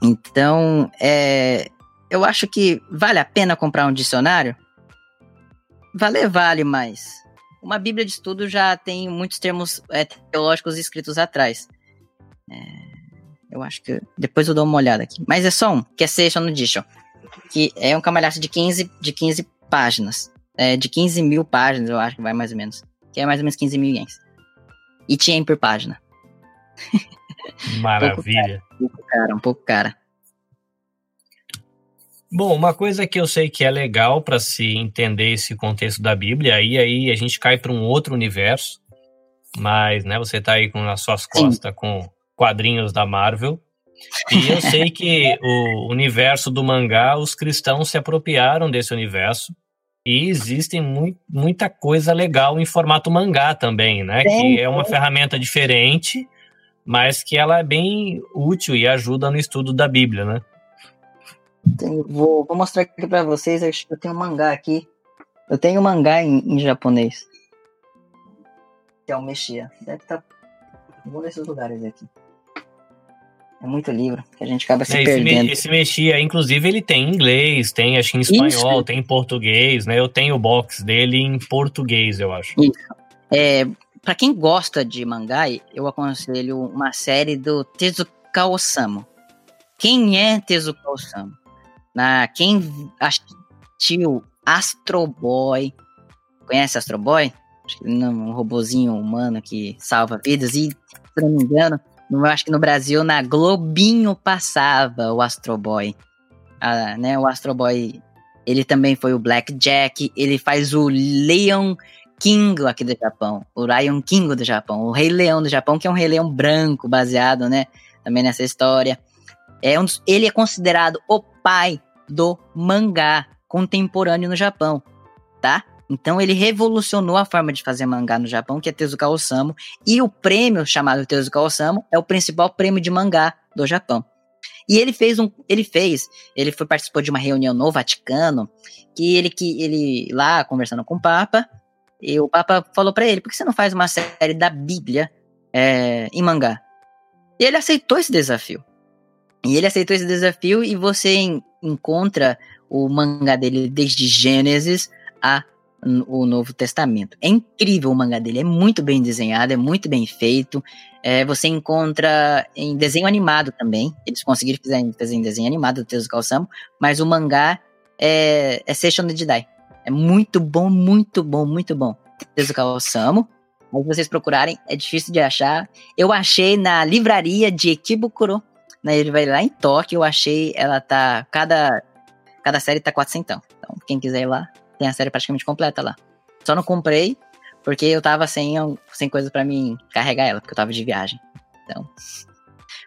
Então, é, eu acho que vale a pena comprar um dicionário. Vale, vale, mas uma Bíblia de estudo já tem muitos termos é, teológicos escritos atrás. É, eu acho que depois eu dou uma olhada aqui. Mas é só um, que é Session Edition. Que é um camalhaço de 15, de 15 páginas. É, de 15 mil páginas, eu acho que vai mais ou menos. Que é mais ou menos 15 mil ienes. E tinha por página. Maravilha. um pouco cara, um pouco cara. Bom, uma coisa que eu sei que é legal para se entender esse contexto da Bíblia, aí aí a gente cai para um outro universo, mas, né, você tá aí com as suas costas Sim. com quadrinhos da Marvel. E eu sei que o universo do mangá, os cristãos se apropriaram desse universo. E existem mu muita coisa legal em formato mangá também, né? que é uma ferramenta diferente, mas que ela é bem útil e ajuda no estudo da Bíblia, né? Tem, vou, vou, mostrar aqui para vocês. Acho que eu tenho um mangá aqui. Eu tenho um mangá em, em japonês. Que é o Mexia. Deve estar tá em um desses lugares aqui. É muito livro, que a gente acaba se é, perdendo. Esse, Mexia, inclusive, ele tem em inglês, tem acho em espanhol, Isso. tem em português, né? Eu tenho o box dele em português, eu acho. Isso. É, pra quem gosta de mangá, eu aconselho uma série do Tezuka Osamu. Quem é Tezuka Osamu? Na, quem assistiu Astro Boy, conhece Astro Boy? Não, um robozinho humano que salva vidas e, se não me engano, eu acho que no Brasil, na Globinho passava o Astro Boy. Ah, né, o Astro Boy, ele também foi o Black Jack, ele faz o Leon King aqui do Japão, o Lion King do Japão, o Rei Leão do Japão, que é um Rei Leão branco, baseado, né, também nessa história. É um dos, ele é considerado o pai do mangá contemporâneo no Japão, tá? Então ele revolucionou a forma de fazer mangá no Japão, que é Tezuka Osamu, e o prêmio chamado Tezuka Osamu é o principal prêmio de mangá do Japão. E ele fez um, ele fez, ele foi participou de uma reunião no Vaticano, que ele que ele lá conversando com o Papa, e o Papa falou para ele, por que você não faz uma série da Bíblia é, em mangá? E ele aceitou esse desafio. E ele aceitou esse desafio e você encontra o mangá dele desde Gênesis a o Novo Testamento. É incrível o mangá dele, é muito bem desenhado, é muito bem feito. É, você encontra em desenho animado também. Eles conseguiram fazer, fazer em desenho animado do Tezuka Osamu, mas o mangá é, é Seishon no Jidai. É muito bom, muito bom, muito bom. Tezuka Osamu. Mas vocês procurarem, é difícil de achar. Eu achei na livraria de Ekibukuro, né, ele vai lá em Tóquio, eu achei, ela tá, cada, cada série tá 400. Então, quem quiser ir lá, tem a série praticamente completa lá. Só não comprei porque eu tava sem, sem coisa para mim carregar ela, porque eu tava de viagem. Então,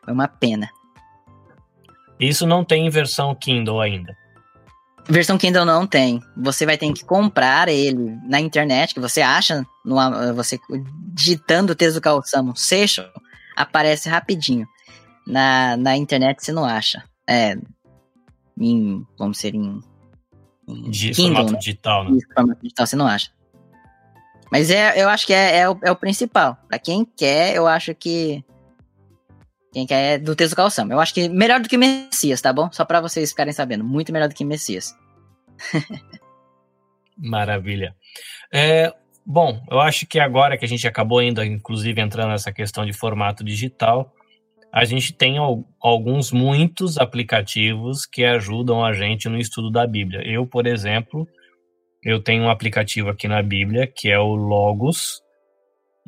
foi uma pena. Isso não tem versão Kindle ainda. Versão Kindle não tem. Você vai ter que comprar ele na internet, que você acha, no, você digitando o texto do Calçamo Seixo, aparece rapidinho. Na, na internet você não acha. É, em, vamos ser em de Kindle, formato né? digital, né? formato digital você não acha. Mas é, eu acho que é, é, o, é o principal. Pra quem quer, eu acho que. Quem quer é do Teso Calçamo. Eu acho que melhor do que Messias, tá bom? Só pra vocês ficarem sabendo. Muito melhor do que Messias. Maravilha. É, bom, eu acho que agora que a gente acabou ainda, inclusive, entrando nessa questão de formato digital, a gente tem alguns, muitos aplicativos que ajudam a gente no estudo da Bíblia. Eu, por exemplo, eu tenho um aplicativo aqui na Bíblia que é o Logos.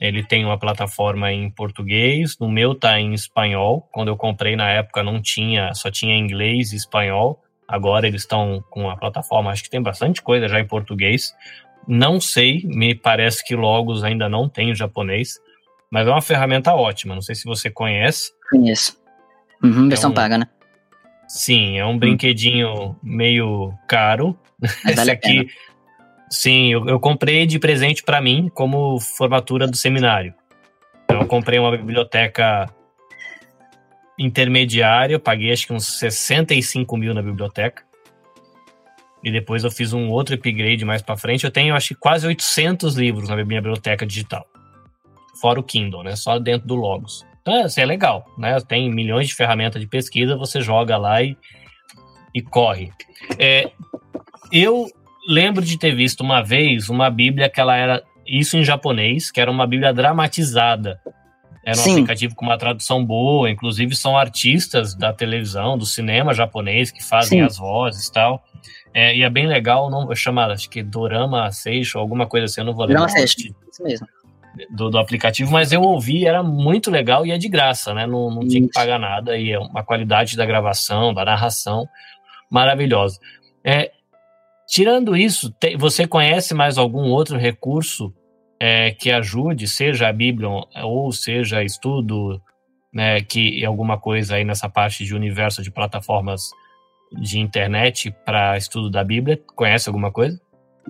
Ele tem uma plataforma em português, no meu tá em espanhol. Quando eu comprei na época não tinha, só tinha inglês e espanhol. Agora eles estão com a plataforma, acho que tem bastante coisa já em português. Não sei, me parece que Logos ainda não tem o japonês, mas é uma ferramenta ótima. Não sei se você conhece. Conheço. Uhum, versão É um- paga, né? Sim, é um brinquedinho meio caro. Mas Esse vale aqui, sim, eu, eu comprei de presente para mim como formatura do seminário. Então, eu comprei uma biblioteca intermediária, eu paguei acho que uns 65 mil na biblioteca. E depois eu fiz um outro upgrade mais para frente. Eu tenho acho que quase 800 livros na minha biblioteca digital. Fora o Kindle, né? Só dentro do Logos. Então, assim, é legal, né? Tem milhões de ferramentas de pesquisa, você joga lá e, e corre. É, eu lembro de ter visto uma vez uma Bíblia que ela era isso em japonês, que era uma Bíblia dramatizada. Era um Sim. aplicativo com uma tradução boa, inclusive são artistas da televisão, do cinema japonês que fazem Sim. as vozes e tal. É, e é bem legal, não chama, acho que Dorama Seisho, alguma coisa assim, eu não vou lembrar. Não Seisho. o título Isso mesmo. Do, do aplicativo, mas eu ouvi, era muito legal e é de graça, né? Não, não tinha que pagar nada e é uma qualidade da gravação, da narração maravilhosa. É, tirando isso, te- você conhece mais algum outro recurso é, que ajude, seja a Bíblia ou seja estudo, né, que alguma coisa aí nessa parte de universo de plataformas de internet para estudo da Bíblia? Conhece alguma coisa?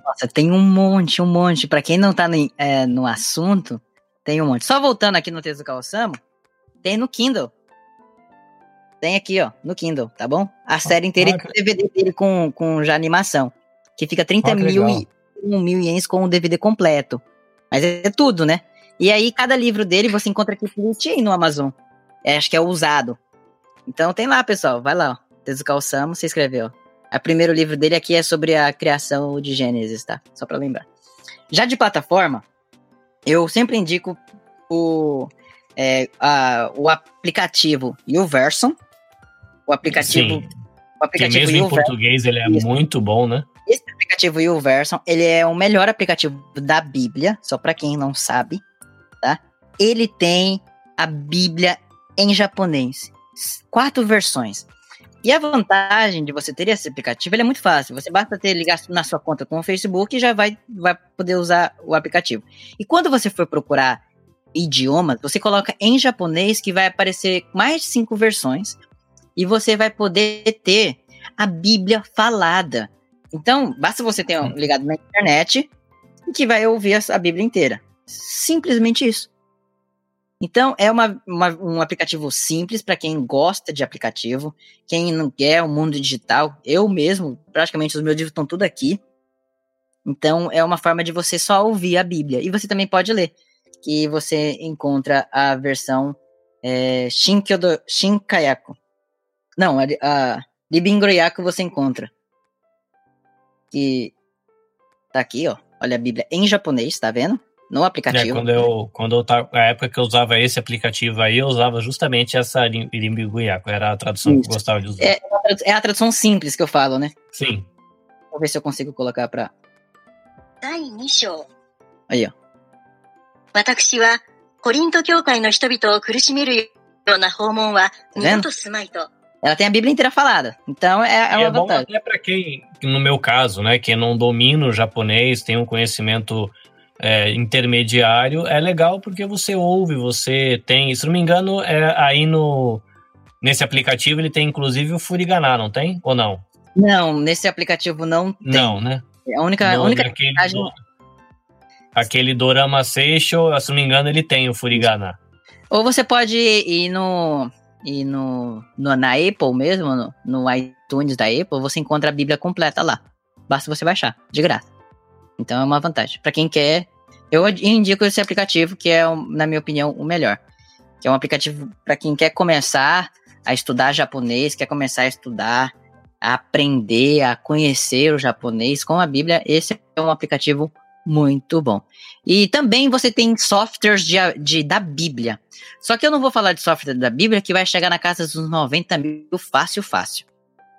Nossa, tem um monte, um monte. Pra quem não tá no, é, no assunto, tem um monte. Só voltando aqui no texto do Calçamo, tem no Kindle. Tem aqui, ó, no Kindle, tá bom? A série inteira ah, DVD dele com, com já animação. Que fica 30 Ah, que mil e 1 mil ienes com o DVD completo. Mas é tudo, né? E aí, cada livro dele você encontra aqui no Amazon. É, acho que é o usado. Então tem lá, pessoal. Vai lá, ó. Do Calçamo, você escreveu. O primeiro livro dele aqui é sobre a criação de Gênesis, tá? Só pra lembrar. Já de plataforma, eu sempre indico o, é, a- o aplicativo YouVersion. O aplicativo, Sim, o aplicativo mesmo em português ele é Isso. muito bom, né? Esse aplicativo YouVersion, ele é o melhor aplicativo da Bíblia, só pra quem não sabe, tá? Ele tem a Bíblia em japonês. Quatro versões. E a vantagem de você ter esse aplicativo ele é muito fácil. Você basta ter ligado na sua conta com o Facebook e já vai, vai poder usar o aplicativo. E quando você for procurar idiomas, você coloca em japonês que vai aparecer mais de cinco versões e você vai poder ter a Bíblia falada. Então, basta você ter um ligado na internet e que vai ouvir a Bíblia inteira. Simplesmente isso. Então, é uma, uma- um aplicativo simples para quem gosta de aplicativo, quem não quer o mundo digital. Eu mesmo, praticamente os meus livros estão tudo aqui. Então, é uma forma de você só ouvir a Bíblia. E você também pode ler, que você encontra a versão é, Shinkyodo, Shinkayaku. Não, a, a Libingroyaku você encontra. Que tá aqui, ó. Olha a Bíblia em japonês, tá vendo? No É, aplicativo. quando eu, quando eu tava, a época que eu usava esse aplicativo aí, eu usava justamente essa Irimbigoyaku, era a tradução que Isso. eu gostava de usar. É, a tradu- é a tradução simples que eu falo, né? Sim. Vou ver se eu consigo colocar pra. 第2章 Aí, ó. 私はコリント教会の人々を苦しめるような訪問は二度とすまいと Ela tem a Bíblia inteira falada. Então é, é E uma é bom vantagem. até para quem, no meu caso, né, que não domina o japonês, tem um conhecimento é, intermediário, é legal porque você ouve, você tem, se não me engano, é, aí no nesse aplicativo ele tem inclusive o Furigana, não tem? Ou não? Não, nesse aplicativo não tem. Não, né? A única, a No- única vantagem- do- aquele Dorama Seisho, se não me engano, ele tem o Furigana. Ou você pode ir no. Ir no, no- na Apple mesmo, no, no iTunes da Apple, você encontra a Bíblia completa lá. Basta você baixar, de graça. Então é uma vantagem. Pra quem quer, eu indico esse aplicativo, que é, na minha opinião, o melhor. Que é um aplicativo pra quem quer começar a estudar japonês, quer começar a estudar, a aprender, a conhecer o japonês com a Bíblia. Esse é um aplicativo muito bom. E também você tem softwares de, de- da Bíblia. Só que eu não vou falar de software da Bíblia que vai chegar na casa dos 90 mil fácil, fácil.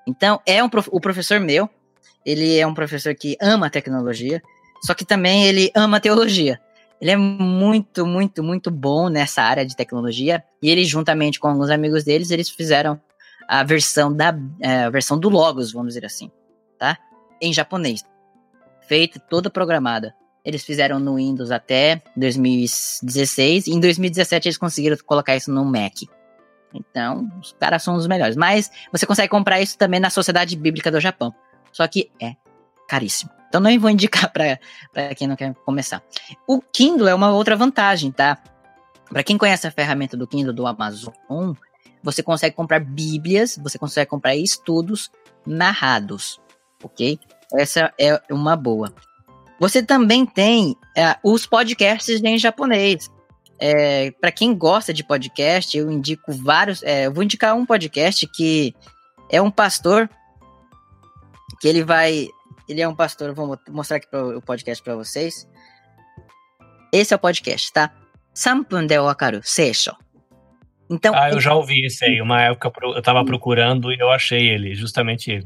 Então, é um o professor meu, ele é um professor que ama tecnologia, só que também ele ama teologia. Ele é muito, muito, muito bom nessa área de tecnologia. E ele, juntamente com alguns amigos deles, eles fizeram a versão da é, a versão do Logos, vamos dizer assim, tá? Em japonês. Feita, toda programada. Eles fizeram no Windows até 2016. E em 2017 eles conseguiram colocar isso no Mac. Então, os caras são os melhores. Mas você consegue comprar isso também na Sociedade Bíblica do Japão. Só que é caríssimo. Então não vou indicar para quem não quer começar. O Kindle é uma outra vantagem, tá? Para quem conhece a ferramenta do Kindle do Amazon, você consegue comprar bíblias, você consegue comprar estudos narrados, ok? Essa é uma boa. Você também tem é, os podcasts em japonês. É, para quem gosta de podcast, eu indico vários. É, eu vou indicar um podcast que é um pastor que ele vai ele é um pastor, vou mostrar aqui pro, o podcast para vocês. Esse é o podcast, tá? Sampun de Wakaru Seisho. Então, ah, eu já ouvi esse aí. Uma época eu tava procurando e eu achei ele, justamente ele.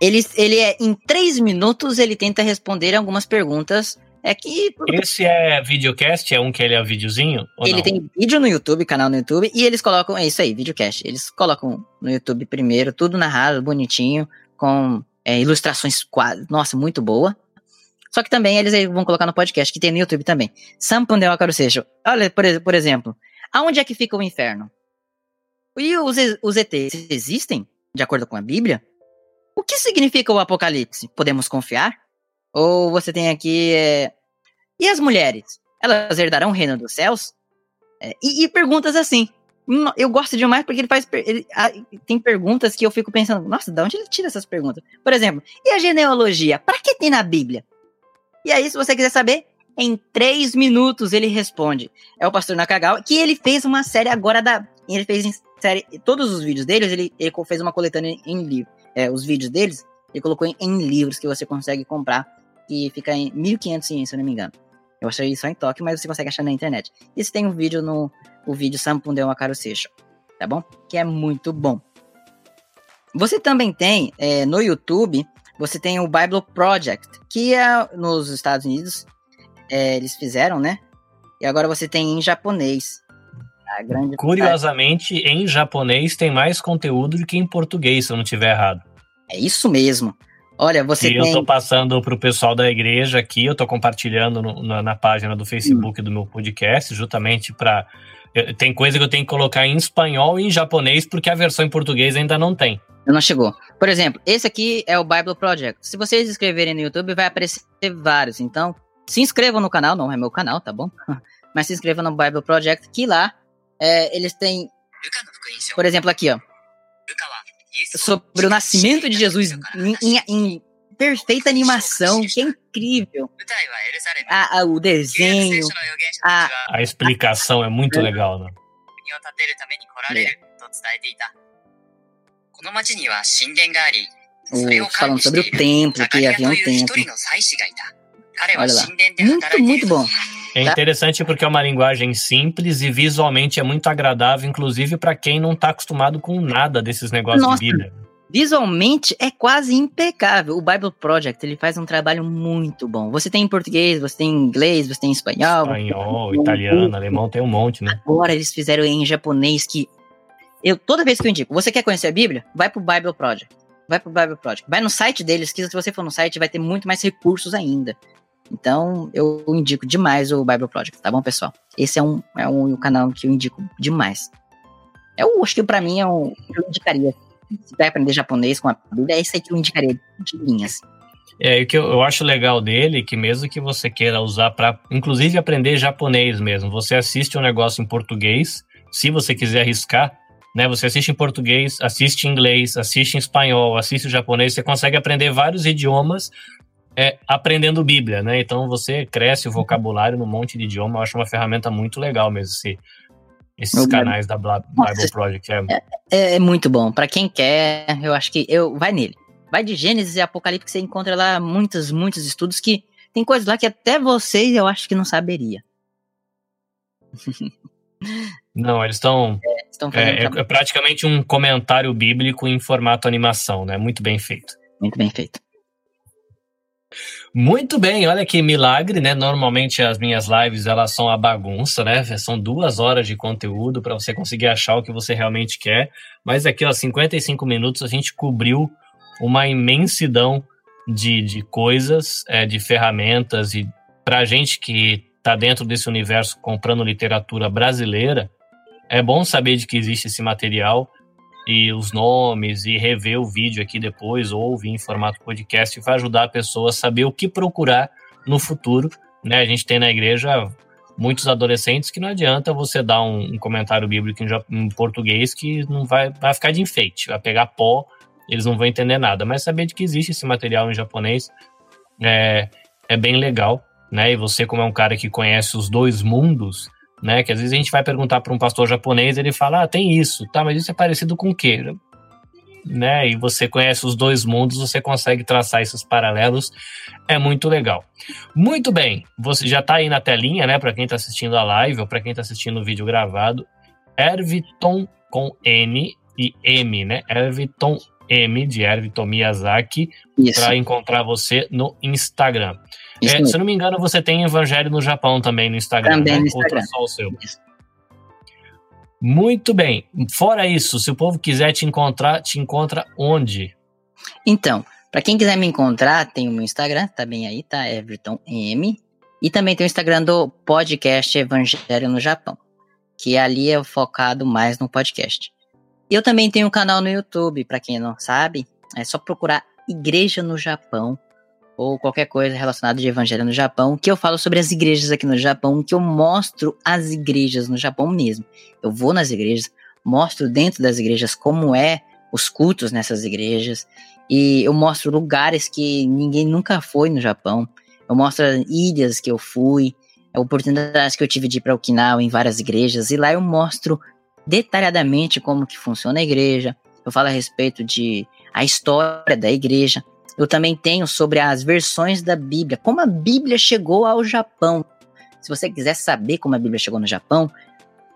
Ele, ele é, em três minutos, ele tenta responder algumas perguntas. É que. Esse é videocast? É um que ele é videozinho? ele não? tem vídeo no YouTube, canal no YouTube, e eles colocam. É isso aí, videocast. Eles colocam no YouTube primeiro, tudo narrado, bonitinho, com é, ilustrações quadros. Nossa, muito boa. Só que também eles vão colocar no podcast, que tem no YouTube também. Sampundel Akarusejo. Olha, por, por exemplo, aonde é que fica o inferno? E os, os ETs existem, de acordo com a Bíblia? O que significa o Apocalipse? Podemos confiar? Ou você tem aqui. É... E as mulheres? Elas herdarão o reino dos céus? É, e, e perguntas assim. Eu gosto demais porque ele faz. Ele, tem perguntas que eu fico pensando, nossa, de onde ele tira essas perguntas? Por exemplo, e a genealogia? Para que tem na Bíblia? E aí, se você quiser saber, em três minutos ele responde. É o pastor Nakagawa, que ele fez uma série agora da. Ele fez série. Todos os vídeos deles, ele, ele fez uma coletânea em livro. É, os vídeos deles, ele colocou em, em livros que você consegue comprar, que fica em 1500 ienes, se eu não me engano. Eu achei só em Tóquio, mas você consegue achar na internet. Se tem um vídeo no, o vídeo Sampundeu Makaru Seisho, tá bom? Que é muito bom. Você também tem é, no YouTube, você tem o Bible Project, que é nos Estados Unidos, é, eles fizeram, né? E agora você tem em japonês. Curiosamente, em japonês tem mais conteúdo do que em português, se eu não estiver errado. É isso mesmo. Olha, você e tem... eu tô passando pro pessoal da igreja aqui, eu tô compartilhando no, na, na, página do Facebook hum. do meu podcast, justamente para tem coisa que eu tenho que colocar em espanhol e em japonês, porque a versão em português ainda não tem. Não chegou. Por exemplo, esse aqui é o Bible Project. Se vocês inscreverem no YouTube, vai aparecer vários. Então, se inscrevam no canal, não é meu canal, tá bom? Mas se inscrevam no Bible Project, que lá é, eles têm. Por exemplo, aqui, ó. Sobre o nascimento de Jesus em, em, em perfeita animação, que é incrível. A, a, o desenho, a, a explicação é muito legal, né? O, falando sobre o templo, que havia um templo. Olha lá. Muito, muito bom. É tá? interessante porque é uma linguagem simples e visualmente é muito agradável, inclusive para quem não está acostumado com nada desses negócios Nossa, de Bíblia. Visualmente é quase impecável. O Bible Project ele faz um trabalho muito bom. Você tem em português, você tem em inglês, você tem em espanhol. Espanhol, italiano, alemão, tem um monte, né? Agora eles fizeram em japonês que. Eu, toda vez que eu indico, você quer conhecer a Bíblia? Vai pro Bible Project. Vai pro Bible Project. Vai no site deles, que se você for no site vai ter muito mais recursos ainda. Então, eu indico demais o Bible Project, tá bom, pessoal? Esse é um, é um, um canal que eu indico demais. Eu acho que para mim é um. Eu indicaria se vai aprender japonês com a Bíblia, é isso aí que eu indicaria de linhas. É, o que eu, eu acho legal dele, que mesmo que você queira usar para, inclusive, aprender japonês mesmo, você assiste um negócio em português, se você quiser arriscar, né? Você assiste em português, assiste em inglês, assiste em espanhol, assiste em japonês, você consegue aprender vários idiomas é, aprendendo Bíblia, né? Então você cresce o vocabulário num monte de idioma, eu acho uma ferramenta muito legal mesmo, se esses canais da Bible Nossa, Project. É... É, é muito bom. Para quem quer, eu acho que eu vai nele. Vai de Gênesis e Apocalipse, você encontra lá muitos, muitos estudos que tem coisas lá que até vocês eu acho que não saberia. Não, eles estão. É, é, é, praticamente um comentário bíblico em formato animação, né? Muito bem feito. Muito bem feito. Muito bem, olha que milagre, né? Normalmente as minhas lives elas são a bagunça, né? São duas horas de conteúdo para você conseguir achar o que você realmente quer. Mas aqui, ó, 55 minutos a gente cobriu uma imensidão de, de coisas, é, de ferramentas e para gente que está dentro desse universo comprando literatura brasileira, é bom saber de que existe esse material e os nomes e rever o vídeo aqui depois ou ouvir em formato podcast vai ajudar a pessoa a saber o que procurar no futuro. Né? A gente tem na igreja muitos adolescentes que não adianta você dar um, um comentário bíblico em, em, português que não vai, vai ficar de enfeite, vai pegar pó, eles não vão entender nada. Mas saber de que existe esse material em japonês é, é bem legal. Né? E você, como é um cara que conhece os dois mundos, né? Que às vezes a gente vai perguntar para um pastor japonês, ele fala, ah, tem isso, tá, mas isso é parecido com o quê? Né? E você conhece os dois mundos, você consegue traçar esses paralelos, é muito legal. Muito bem, você já está aí na telinha, né? Para quem está assistindo a live ou para quem está assistindo o vídeo gravado, Erviton com N e M, né? Erviton M de Erviton Miyazaki para encontrar você no Instagram. É, se eu não me engano, você tem Evangelho no Japão também no Instagram. Também né? no Instagram. Outro só o seu. Isso. Muito bem. Fora isso, se o povo quiser te encontrar, te encontra onde? Então, para quem quiser me encontrar, tem o meu Instagram, tá bem aí, tá? Everton M. E também tem o Instagram do podcast Evangelho no Japão, que ali é focado mais no podcast. E eu também tenho um canal no YouTube, para quem não sabe, é só procurar Igreja no Japão ou qualquer coisa relacionada de evangelho no Japão, que eu falo sobre as igrejas aqui no Japão, que eu mostro as igrejas no Japão mesmo. Eu vou nas igrejas, mostro dentro das igrejas como é os cultos nessas igrejas, e eu mostro lugares que ninguém nunca foi no Japão. Eu mostro ilhas que eu fui, oportunidades que eu tive de ir para Okinawa em várias igrejas, e lá eu mostro detalhadamente como que funciona a igreja. Eu falo a respeito de a história da igreja, eu também tenho sobre as versões da Bíblia, como a Bíblia chegou ao Japão. Se você quiser saber como a Bíblia chegou no Japão,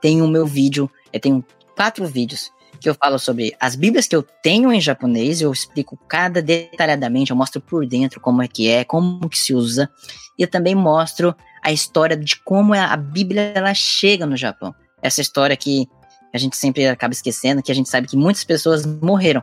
tem o meu vídeo, eu tenho quatro vídeos que eu falo sobre as Bíblias que eu tenho em japonês, eu explico cada detalhadamente, eu mostro por dentro como é que é, como que se usa, e eu também mostro a história de como a Bíblia ela chega no Japão. Essa história que a gente sempre acaba esquecendo, que a gente sabe que muitas pessoas morreram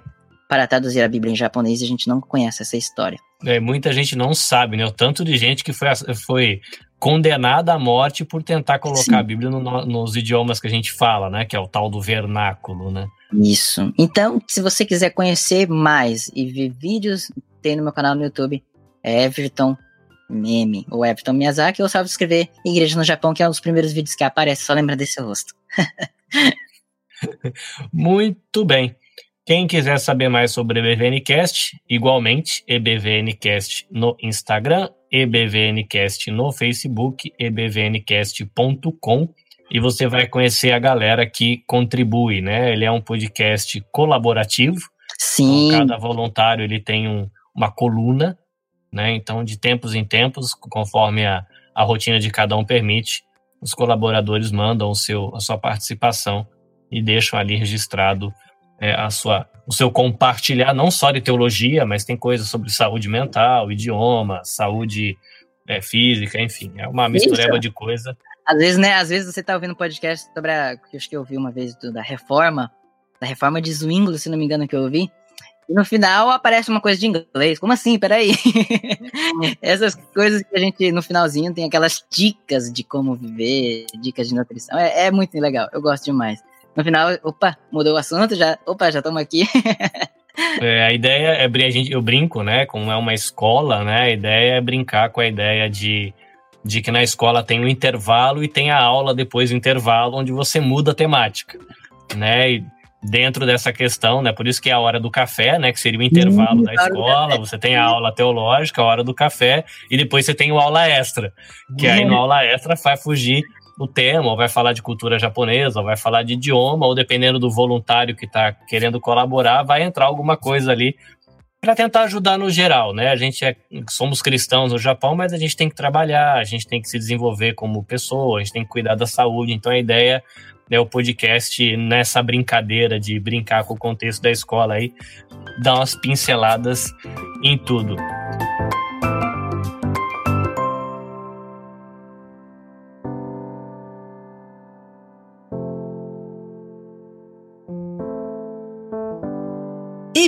para traduzir a Bíblia em japonês e a gente não conhece essa história. É, muita gente não sabe, né? O tanto de gente que foi, foi condenada à morte por tentar colocar Sim. a Bíblia no, nos idiomas que a gente fala, né? Que é o tal do vernáculo, né? Isso. Então, se você quiser conhecer mais e ver vídeos, tem no meu canal no YouTube, é Everton Meme, ou Everton Miyazaki, ou sabe escrever Igreja no Japão, que é um dos primeiros vídeos que aparece, só lembra desse rosto. Muito bem. Quem quiser saber mais sobre o EBVNcast, igualmente, EBVNcast no Instagram, EBVNcast no Facebook, ebvncast.com e você vai conhecer a galera que contribui, né? Ele é um podcast colaborativo. Sim. Então, cada voluntário ele tem um, uma coluna, né? Então, de tempos em tempos, conforme a, a rotina de cada um permite, os colaboradores mandam o seu, a sua participação e deixam ali registrado é, a sua, o seu compartilhar, não só de teologia, mas tem coisas sobre saúde mental, idioma, saúde é, física, enfim, é uma mistureba Isso. de coisa. Às vezes, né, às vezes você está ouvindo podcast sobre a, que acho que eu ouvi uma vez do, da reforma, da reforma de Zwingli, se não me engano que eu ouvi, e no final aparece uma coisa de inglês. Como assim? Peraí. Essas coisas que a gente, no finalzinho, tem aquelas dicas de como viver, dicas de nutrição. É, é muito legal. Eu gosto demais. No final, opa, mudou o assunto, já, opa, já estamos aqui. é, a ideia é, a gente, eu brinco, né, como é uma escola, né, a ideia é brincar com a ideia de, de que na escola tem um intervalo e tem a aula depois do intervalo, onde você muda a temática, né, e dentro dessa questão, né, por isso que é a hora do café, né, que seria o intervalo hum, da escola, você tem a aula teológica, a hora do café, e depois você tem o aula extra, que aí no aula extra vai fugir o tema, ou vai falar de cultura japonesa, ou vai falar de idioma, ou dependendo do voluntário que está querendo colaborar, vai entrar alguma coisa ali para tentar ajudar no geral, né? A gente é, somos cristãos no Japão, mas a gente tem que trabalhar, a gente tem que se desenvolver como pessoa, a gente tem que cuidar da saúde. Então a ideia é o podcast nessa brincadeira de brincar com o contexto da escola aí, dar umas pinceladas em tudo.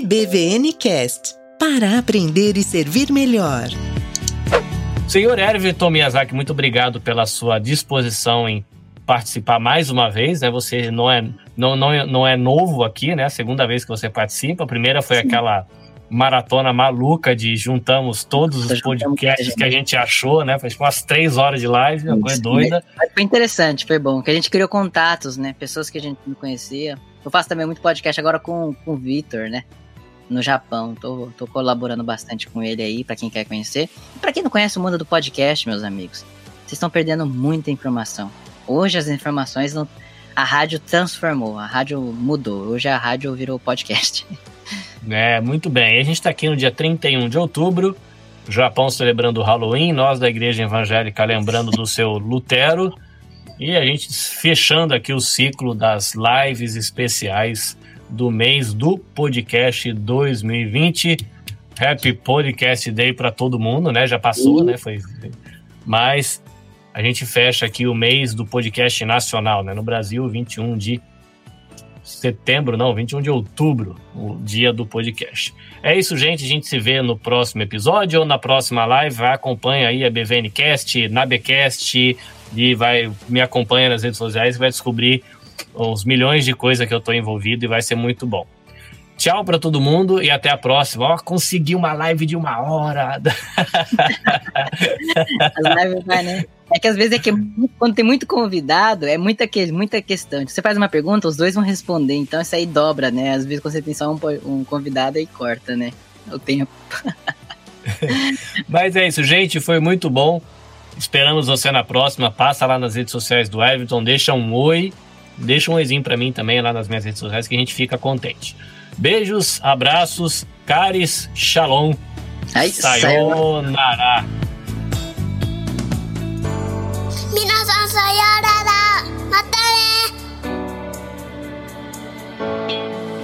EBVNcast para aprender e servir melhor. Senhor Everton Miyazaki, muito obrigado pela sua disposição em participar mais uma vez, né? Você não é, não, não, não é novo aqui, né? A segunda vez que você participa. A primeira foi Sim. aquela maratona maluca de juntamos todos os podcasts que a gente achou, né? Foi umas três horas de live, uma coisa doida. Foi interessante, foi bom, que a gente criou contatos, né? Pessoas que a gente não conhecia. Eu faço também muito podcast agora com, com o Vitor, né? No Japão. Tô, tô colaborando bastante com ele aí, para quem quer conhecer. E pra quem não conhece o mundo do podcast, meus amigos, vocês estão perdendo muita informação. Hoje as informações não. A rádio transformou, a rádio mudou. Hoje a rádio virou podcast. É, muito bem. A gente está aqui no dia 31 de outubro, Japão celebrando o Halloween, nós da Igreja Evangélica lembrando do seu Lutero, e a gente fechando aqui o ciclo das lives especiais do mês do podcast 2020. Happy Podcast Day para todo mundo, né? Já passou, né? Foi, mas a gente fecha aqui o mês do podcast nacional, né? No Brasil, 21 de setembro, não, 21 de outubro, o dia do podcast. É isso, gente. A gente se vê no próximo episódio ou na próxima live. Acompanha aí a BVNcast, Nabecast e vai me acompanha nas redes sociais e vai descobrir os milhões de coisas que eu estou envolvido e vai ser muito bom. Tchau para todo mundo e até a próxima. Ó, consegui uma live de uma hora. As lives vai, né? É que às vezes é que quando tem muito convidado, é muita, que, muita questão. Você faz uma pergunta, os dois vão responder. Então isso aí dobra, né? Às vezes quando você tem só um, um convidado, aí corta, né? O tempo. Mas é isso, gente. Foi muito bom. Esperamos você na próxima. Passa lá nas redes sociais do Everton, deixa um oi. Deixa um oizinho para mim também lá nas minhas redes sociais que a gente fica contente. Beijos, abraços, caris, shalom. Ai, sayonara. Minasan sayonara.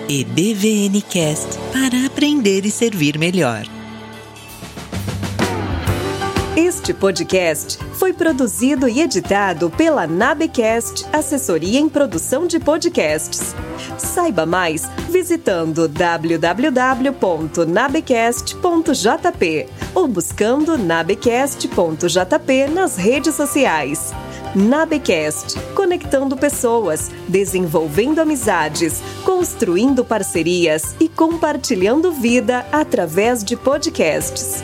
EBVNcast para aprender e servir melhor. Este podcast foi produzido e editado pela Nabecast, assessoria em produção de podcasts. Saiba mais visitando www.nabecast.jp ou buscando nabecast.jp nas redes sociais. Nabecast, conectando pessoas, desenvolvendo amizades, construindo parcerias e compartilhando vida através de podcasts.